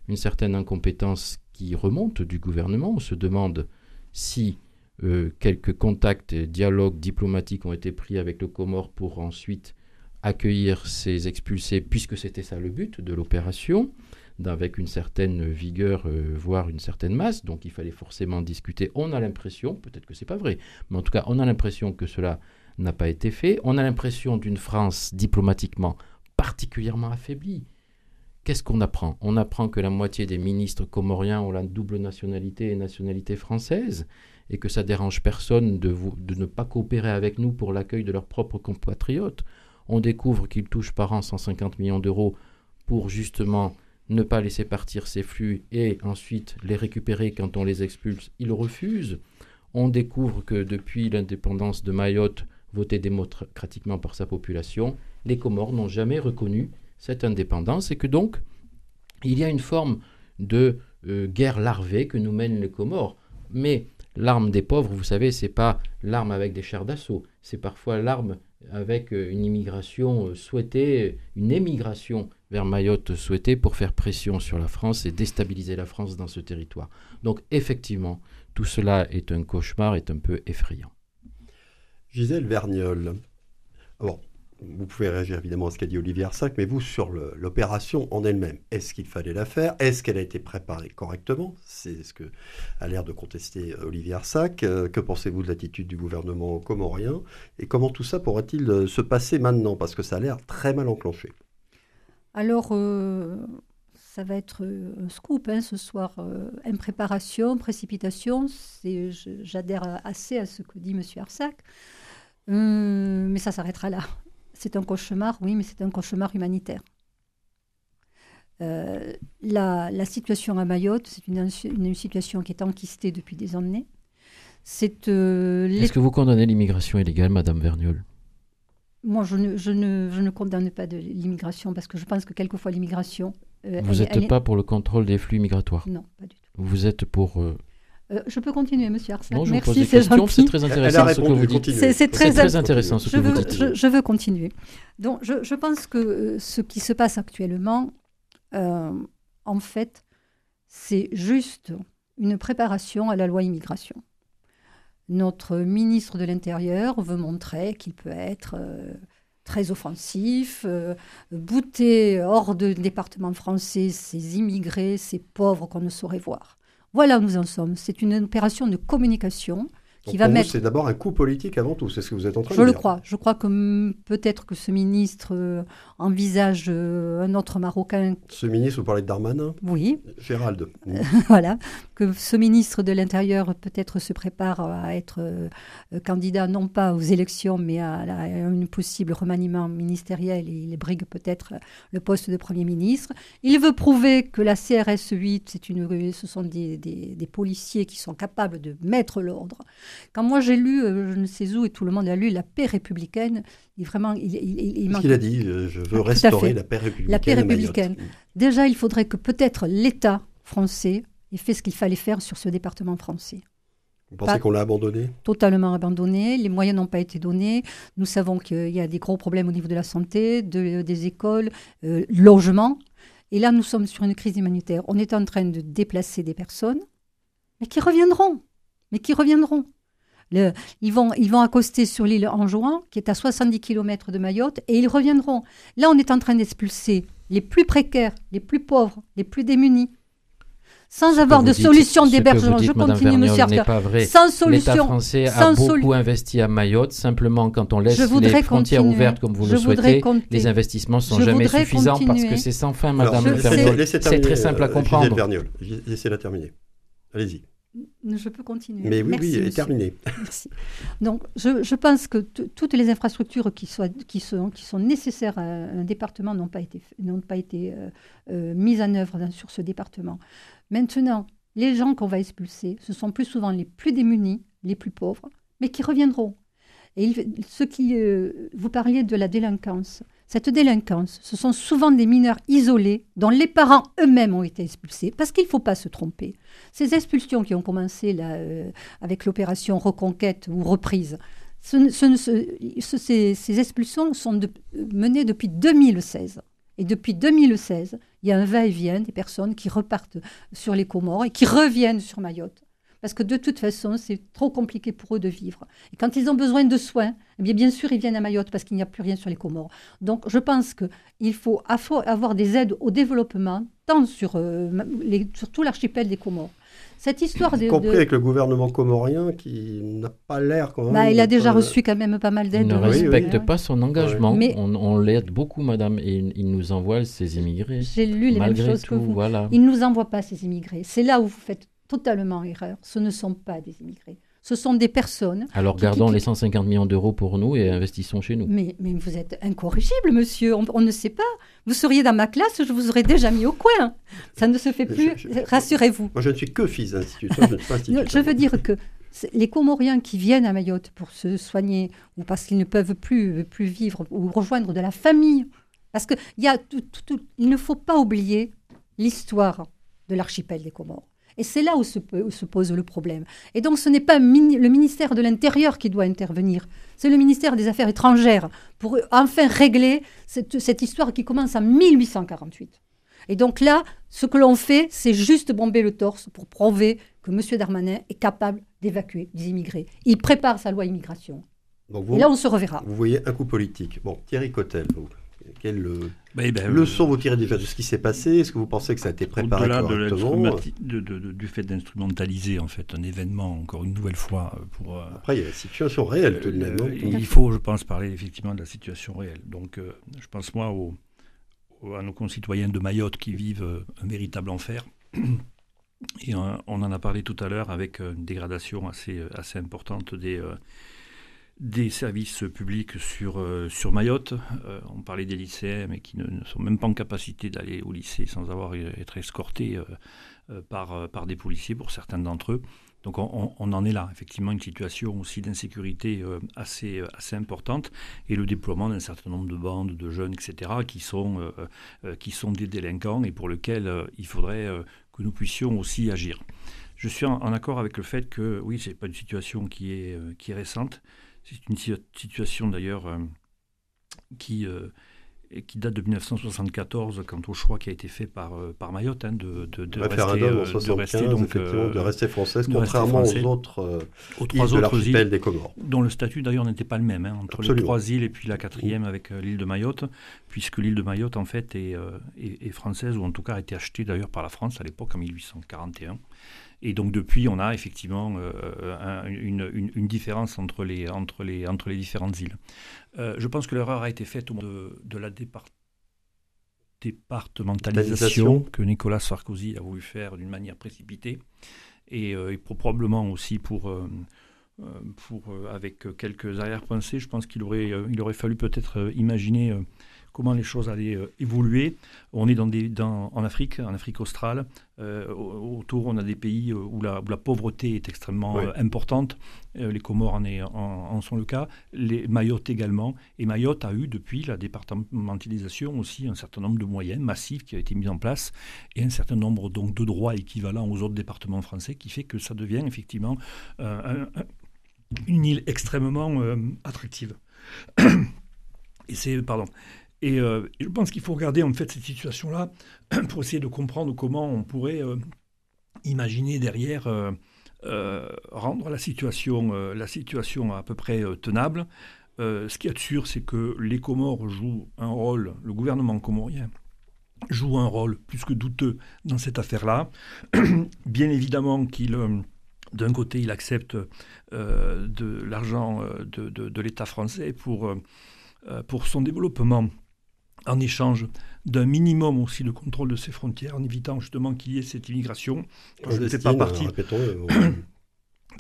une certaine incompétence qui remonte du gouvernement. On se demande si euh, quelques contacts et dialogues diplomatiques ont été pris avec le Comore pour ensuite accueillir ces expulsés, puisque c'était ça le but de l'opération, avec une certaine vigueur, euh, voire une certaine masse. Donc il fallait forcément discuter. On a l'impression, peut-être que c'est pas vrai, mais en tout cas, on a l'impression que cela n'a pas été fait. On a l'impression d'une France diplomatiquement particulièrement affaiblie. Qu'est-ce qu'on apprend? On apprend que la moitié des ministres comoriens ont la double nationalité et nationalité française, et que ça dérange personne de, ne pas coopérer avec nous pour l'accueil de leurs propres compatriotes. On découvre qu'ils touchent par an 150 millions d'euros pour justement ne pas laisser partir ces flux et ensuite les récupérer quand on les expulse. Ils refusent. On découvre que depuis l'indépendance de Mayotte, votée démocratiquement par sa population, les Comores n'ont jamais reconnu cette indépendance et que donc il y a une forme de euh, guerre larvée que nous mènent les Comores. Mais l'arme des pauvres, vous savez, c'est pas l'arme avec des chars d'assaut, c'est parfois l'arme avec euh, une immigration euh, souhaitée, une émigration vers Mayotte souhaitée pour faire pression sur la France et déstabiliser la France dans ce territoire. Donc effectivement, tout cela est un cauchemar, est un peu effrayant. Gisèle Vergnol. Alors, vous pouvez réagir évidemment à ce qu'a dit Olivier Arsac, mais vous, sur l'opération en elle-même, est-ce qu'il fallait la faire? Est-ce qu'elle a été préparée correctement? C'est ce que a l'air de contester euh, Olivier Arsac. Euh, que pensez-vous de l'attitude du gouvernement comorien? Et comment tout ça pourrait-il euh, se passer maintenant? Parce que ça a l'air très mal enclenché. Alors, ça va être un scoop hein, ce soir. Impréparation, précipitation, j'adhère assez à ce que dit M. Arsac. Euh, mais ça s'arrêtera là. C'est un cauchemar, oui, mais c'est un cauchemar humanitaire. Euh, la, la situation à Mayotte, c'est une, une situation qui est enquistée depuis des années. C'est euh, les- Est-ce que vous condamnez l'immigration illégale, Madame Vergnol Moi, je ne, je, ne, je ne condamne pas de l'immigration parce que je pense que quelquefois l'immigration. euh, Vous n'êtes est- pas pour le contrôle des flux migratoires? Non, pas du tout. Vous êtes pour... euh, Euh, je peux continuer, monsieur Arsac. Non, je vous pose Merci, des c'est questions, c'est gentil. très Elle a intéressant ce que répondu, vous dites. C'est- très intéressant ce Je que vous veux, dites. je, je veux continuer. Donc, je, je pense que euh, ce qui se passe actuellement en fait, c'est juste une préparation à la loi immigration. Notre ministre de l'Intérieur veut montrer qu'il peut être très offensif, euh, bouter hors de département français ces immigrés, ces pauvres qu'on ne saurait voir. Voilà où nous en sommes. C'est une opération de communication qui va mettre. C'est d'abord un coup politique avant tout, c'est ce que vous êtes en train de dire. Je le crois. Je crois que peut-être que ce ministre euh, envisage euh, un autre Marocain. Ce ministre, vous parlez de Darmanin Oui. Gérald. voilà. Que ce ministre de l'Intérieur peut-être se prépare à être euh, candidat non pas aux élections, mais à, un possible remaniement ministériel. Et il brigue peut-être le poste de Premier ministre. Il veut prouver que la CRS 8, c'est une, ce sont des, des, des policiers qui sont capables de mettre l'ordre. Quand moi j'ai lu, euh, je ne sais où, et tout le monde a lu La paix républicaine, il vraiment, il, il, qu'il a dit euh, Je veux restaurer la paix républicaine. La paix républicaine. Déjà, il faudrait que peut-être l'État français ait fait ce qu'il fallait faire sur ce département français. Vous pensez qu'on l'a abandonné? Totalement abandonné. Les moyens n'ont pas été donnés. Nous savons qu'il y a des gros problèmes au niveau de la santé, de, des écoles, euh, logement. Et là, nous sommes sur une crise humanitaire. On est en train de déplacer des personnes, mais qui reviendront. Mais qui reviendront ils, vont, ils vont accoster sur l'île Anjouan, qui est à 70 km de Mayotte, et ils reviendront. Là, on est en train d'expulser les plus précaires, les plus pauvres, les plus démunis. Sans avoir de solution d'hébergement. Je continue, monsieur Sans solution. L'État français a beaucoup investi à Mayotte. Simplement, quand on laisse les frontières ouvertes comme vous le souhaitez, les investissements ne sont jamais suffisants parce que c'est sans fin, madame C'est très simple à euh, comprendre. Laissez-la terminer. Allez-y. Je peux continuer. Mais oui, oui, terminé. Merci. Donc, je, pense que toutes les infrastructures qui, soient, qui, sont, qui sont nécessaires à un département n'ont pas été, n'ont pas été euh, euh, mises en œuvre sur ce département. Maintenant, les gens qu'on va expulser, ce sont plus souvent les plus démunis, les plus pauvres, mais qui reviendront. Et ce qui, euh, vous parliez de la délinquance. Cette délinquance, ce sont souvent des mineurs isolés dont les parents eux-mêmes ont été expulsés, parce qu'il ne faut pas se tromper. Ces expulsions qui ont commencé euh, avec l'opération Reconquête ou Reprise, ces, expulsions sont menées depuis 2016. Et depuis 2016, il y a un va-et-vient des personnes qui repartent sur les Comores et qui reviennent sur Mayotte parce que de toute façon, c'est trop compliqué pour eux de vivre. Et quand ils ont besoin de soins, eh bien, bien sûr, ils viennent à Mayotte parce qu'il n'y a plus rien sur les Comores. Donc, je pense qu'il faut avoir des aides au développement, tant sur, euh, les, sur tout l'archipel des Comores. Cette histoire de, y compris avec le gouvernement comorien qui n'a pas l'air quand même. Bah, il a déjà reçu quand même pas mal d'aides. Il ne respecte pas son engagement. Mais on, l'aide beaucoup, madame, et il nous envoie ses immigrés. J'ai lu les mêmes choses que vous. Voilà. Il ne nous envoie pas ses immigrés. C'est là où vous faites totalement erreur. Ce ne sont pas des immigrés. Ce sont des personnes. Alors gardons les 150 millions d'euros pour nous et investissons chez nous. Mais, mais vous êtes incorrigible, monsieur. On, ne sait pas. Vous seriez dans ma classe, je vous aurais déjà mis au coin. Ça ne se fait plus. Rassurez-vous. Moi, je ne suis que fils d'institution. je, je veux dire que les Comoriens qui viennent à Mayotte pour se soigner ou parce qu'ils ne peuvent plus, plus vivre ou rejoindre de la famille, parce qu'il il ne faut pas oublier l'histoire de l'archipel des Comores. Et c'est là où se, pose le problème. Et donc ce n'est pas le ministère de l'Intérieur qui doit intervenir, c'est le ministère des Affaires étrangères pour enfin régler cette, histoire qui commence en 1848. Et donc là, ce que l'on fait, c'est juste bomber le torse pour prouver que M. Darmanin est capable d'évacuer des immigrés. Il prépare sa loi immigration. et là, on se reverra. Vous voyez un coup politique. Bon, Thierry Cotel, vous, quelle euh, bah, eh ben, leçon vous tirez déjà de ce qui s'est passé? Est-ce que vous pensez que ça a été préparé correctement? de, Du fait d'instrumentaliser en fait un événement, encore une nouvelle fois, euh, pour... Euh, Après, il y a la situation réelle tout de même. il faut, je pense, parler effectivement de la situation réelle. Donc, je pense moi à nos concitoyens de Mayotte qui vivent un véritable enfer. Et on en a parlé tout à l'heure avec une dégradation assez, assez importante des des services publics sur, euh, sur Mayotte. Euh, on parlait des lycéens, mais qui ne, sont même pas en capacité d'aller au lycée sans avoir être escortés euh, par, par des policiers pour certains d'entre eux. Donc on, en est là, effectivement, une situation aussi d'insécurité assez, assez importante et le déploiement d'un certain nombre de bandes, de jeunes, etc., qui sont, qui sont des délinquants et pour lesquels il faudrait que nous puissions aussi agir. Je suis en, accord avec le fait que, oui, ce n'est pas une situation qui est, qui est récente, c'est une situation d'ailleurs euh, qui, euh, qui date de 1974, quant au choix qui a été fait par, euh, par Mayotte hein, de, de, de, rester, en 75, de, rester, donc, de rester française, contrairement aux autres aux trois îles autres îles des Comores. Dont le statut d'ailleurs n'était pas le même, hein, entre les trois îles et puis la quatrième avec l'île de Mayotte, puisque l'île de Mayotte en fait est, est, est, française, ou en tout cas a été achetée d'ailleurs par la France à l'époque en 1841. Et donc depuis, on a effectivement euh, une, une, différence entre les, entre, les, entre les différentes îles. Euh, je pense que l'erreur a été faite au de, de la départementalisation que Nicolas Sarkozy a voulu faire d'une manière précipitée et, euh, probablement aussi pour, pour avec quelques arrière-pensées. Je pense qu'il aurait, il aurait fallu peut-être imaginer comment les choses allaient euh, évoluer. On est dans des, dans, en Afrique, en Afrique australe. Euh, autour, on a des pays euh, où la, la pauvreté est extrêmement importante. les Comores en, est, en, sont le cas. Les Mayotte également. Et Mayotte a eu, depuis la départementalisation, aussi un certain nombre de moyens massifs qui ont été mis en place et un certain nombre donc, de droits équivalents aux autres départements français qui fait que ça devient effectivement une île extrêmement attractive. Et c'est, pardon, euh, et, je pense qu'il faut regarder en fait cette situation-là pour essayer de comprendre comment on pourrait euh, imaginer derrière euh, rendre la situation, la situation à peu près tenable. ce qui est sûr, c'est que les Comores jouent un rôle, le gouvernement comorien joue un rôle plus que douteux dans cette affaire-là. Bien évidemment qu'il d'un côté, il accepte de l'argent de, de l'État français pour, pour son développement en échange d'un minimum aussi de contrôle de ses frontières, en évitant justement qu'il y ait cette immigration. Je ne fais pas partie.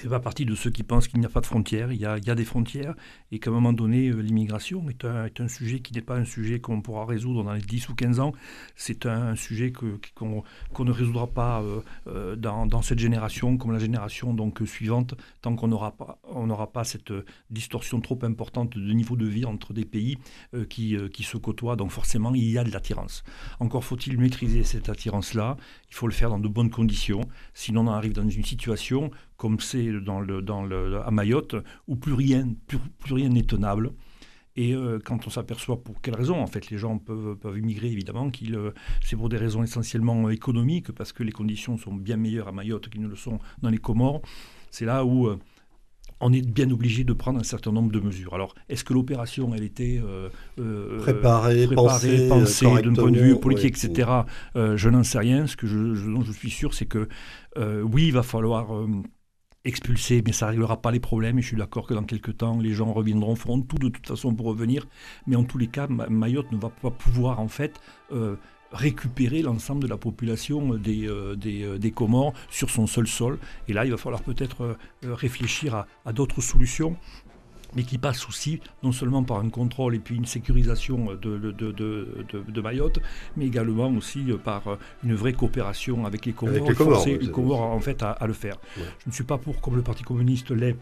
Fait pas partie de ceux qui pensent qu'il n'y a pas de frontières. Il y a, des frontières et qu'à un moment donné, euh, l'immigration est un, sujet qui n'est pas un sujet qu'on pourra résoudre dans les 10 ou 15 ans. C'est un, sujet qu'on ne résoudra pas euh, euh, dans, cette génération comme la génération donc, suivante tant qu'on n'aura pas, on pas cette distorsion trop importante de niveau de vie entre des pays qui, qui se côtoient. Donc forcément, il y a de l'attirance. Encore faut-il maîtriser cette attirance-là. Il faut le faire dans de bonnes conditions. Sinon, on arrive dans une situation comme c'est dans le, dans le, à Mayotte, où plus rien plus, rien n'est tenable. Et euh, quand on s'aperçoit pour quelles raisons, en fait, les gens peuvent, peuvent immigrer, évidemment, qu'il, euh, c'est pour des raisons essentiellement économiques, parce que les conditions sont bien meilleures à Mayotte qu'ils ne le sont dans les Comores, c'est là où euh, on est bien obligé de prendre un certain nombre de mesures. Alors, est-ce que l'opération, elle était préparée, pensée, pensée d'un point de vue politique, etc. je n'en sais rien. Ce que je, je, dont je suis sûr, c'est que oui, il va falloir expulsé, mais ça ne réglera pas les problèmes. Et je suis d'accord que dans quelques temps, les gens reviendront, feront tout de toute façon pour revenir. Mais en tous les cas, Mayotte ne va pas pouvoir en fait euh, récupérer l'ensemble de la population des, euh, euh, des, Comores sur son seul sol. Et là, il va falloir peut-être réfléchir à d'autres solutions mais qui passe aussi non seulement par un contrôle et puis une sécurisation de, de, de, de Mayotte, mais également aussi par une vraie coopération avec les Comores, avec forcer les Comores en fait à, le faire. Je ne suis pas pour, comme le Parti communiste l'est,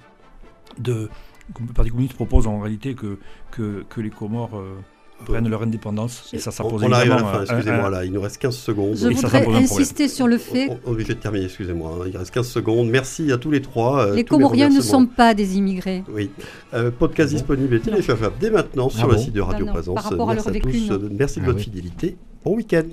de, comme le Parti communiste propose en réalité que, que, que les Comores... Euh, prennent leur indépendance. Et ça, ça pose on, arrive à la fin, excusez-moi, là, il nous reste 15 secondes. Je voudrais insister sur le fait... On, de terminer, excusez-moi, hein. il reste 15 secondes. Merci à tous les trois. Euh, les Comoriens ne sont pas des immigrés. Oui. Euh, podcast disponible et téléchargeable dès maintenant sur le site de Radio Présence. Par rapport merci à, tous, merci de ah votre fidélité. Bon week-end.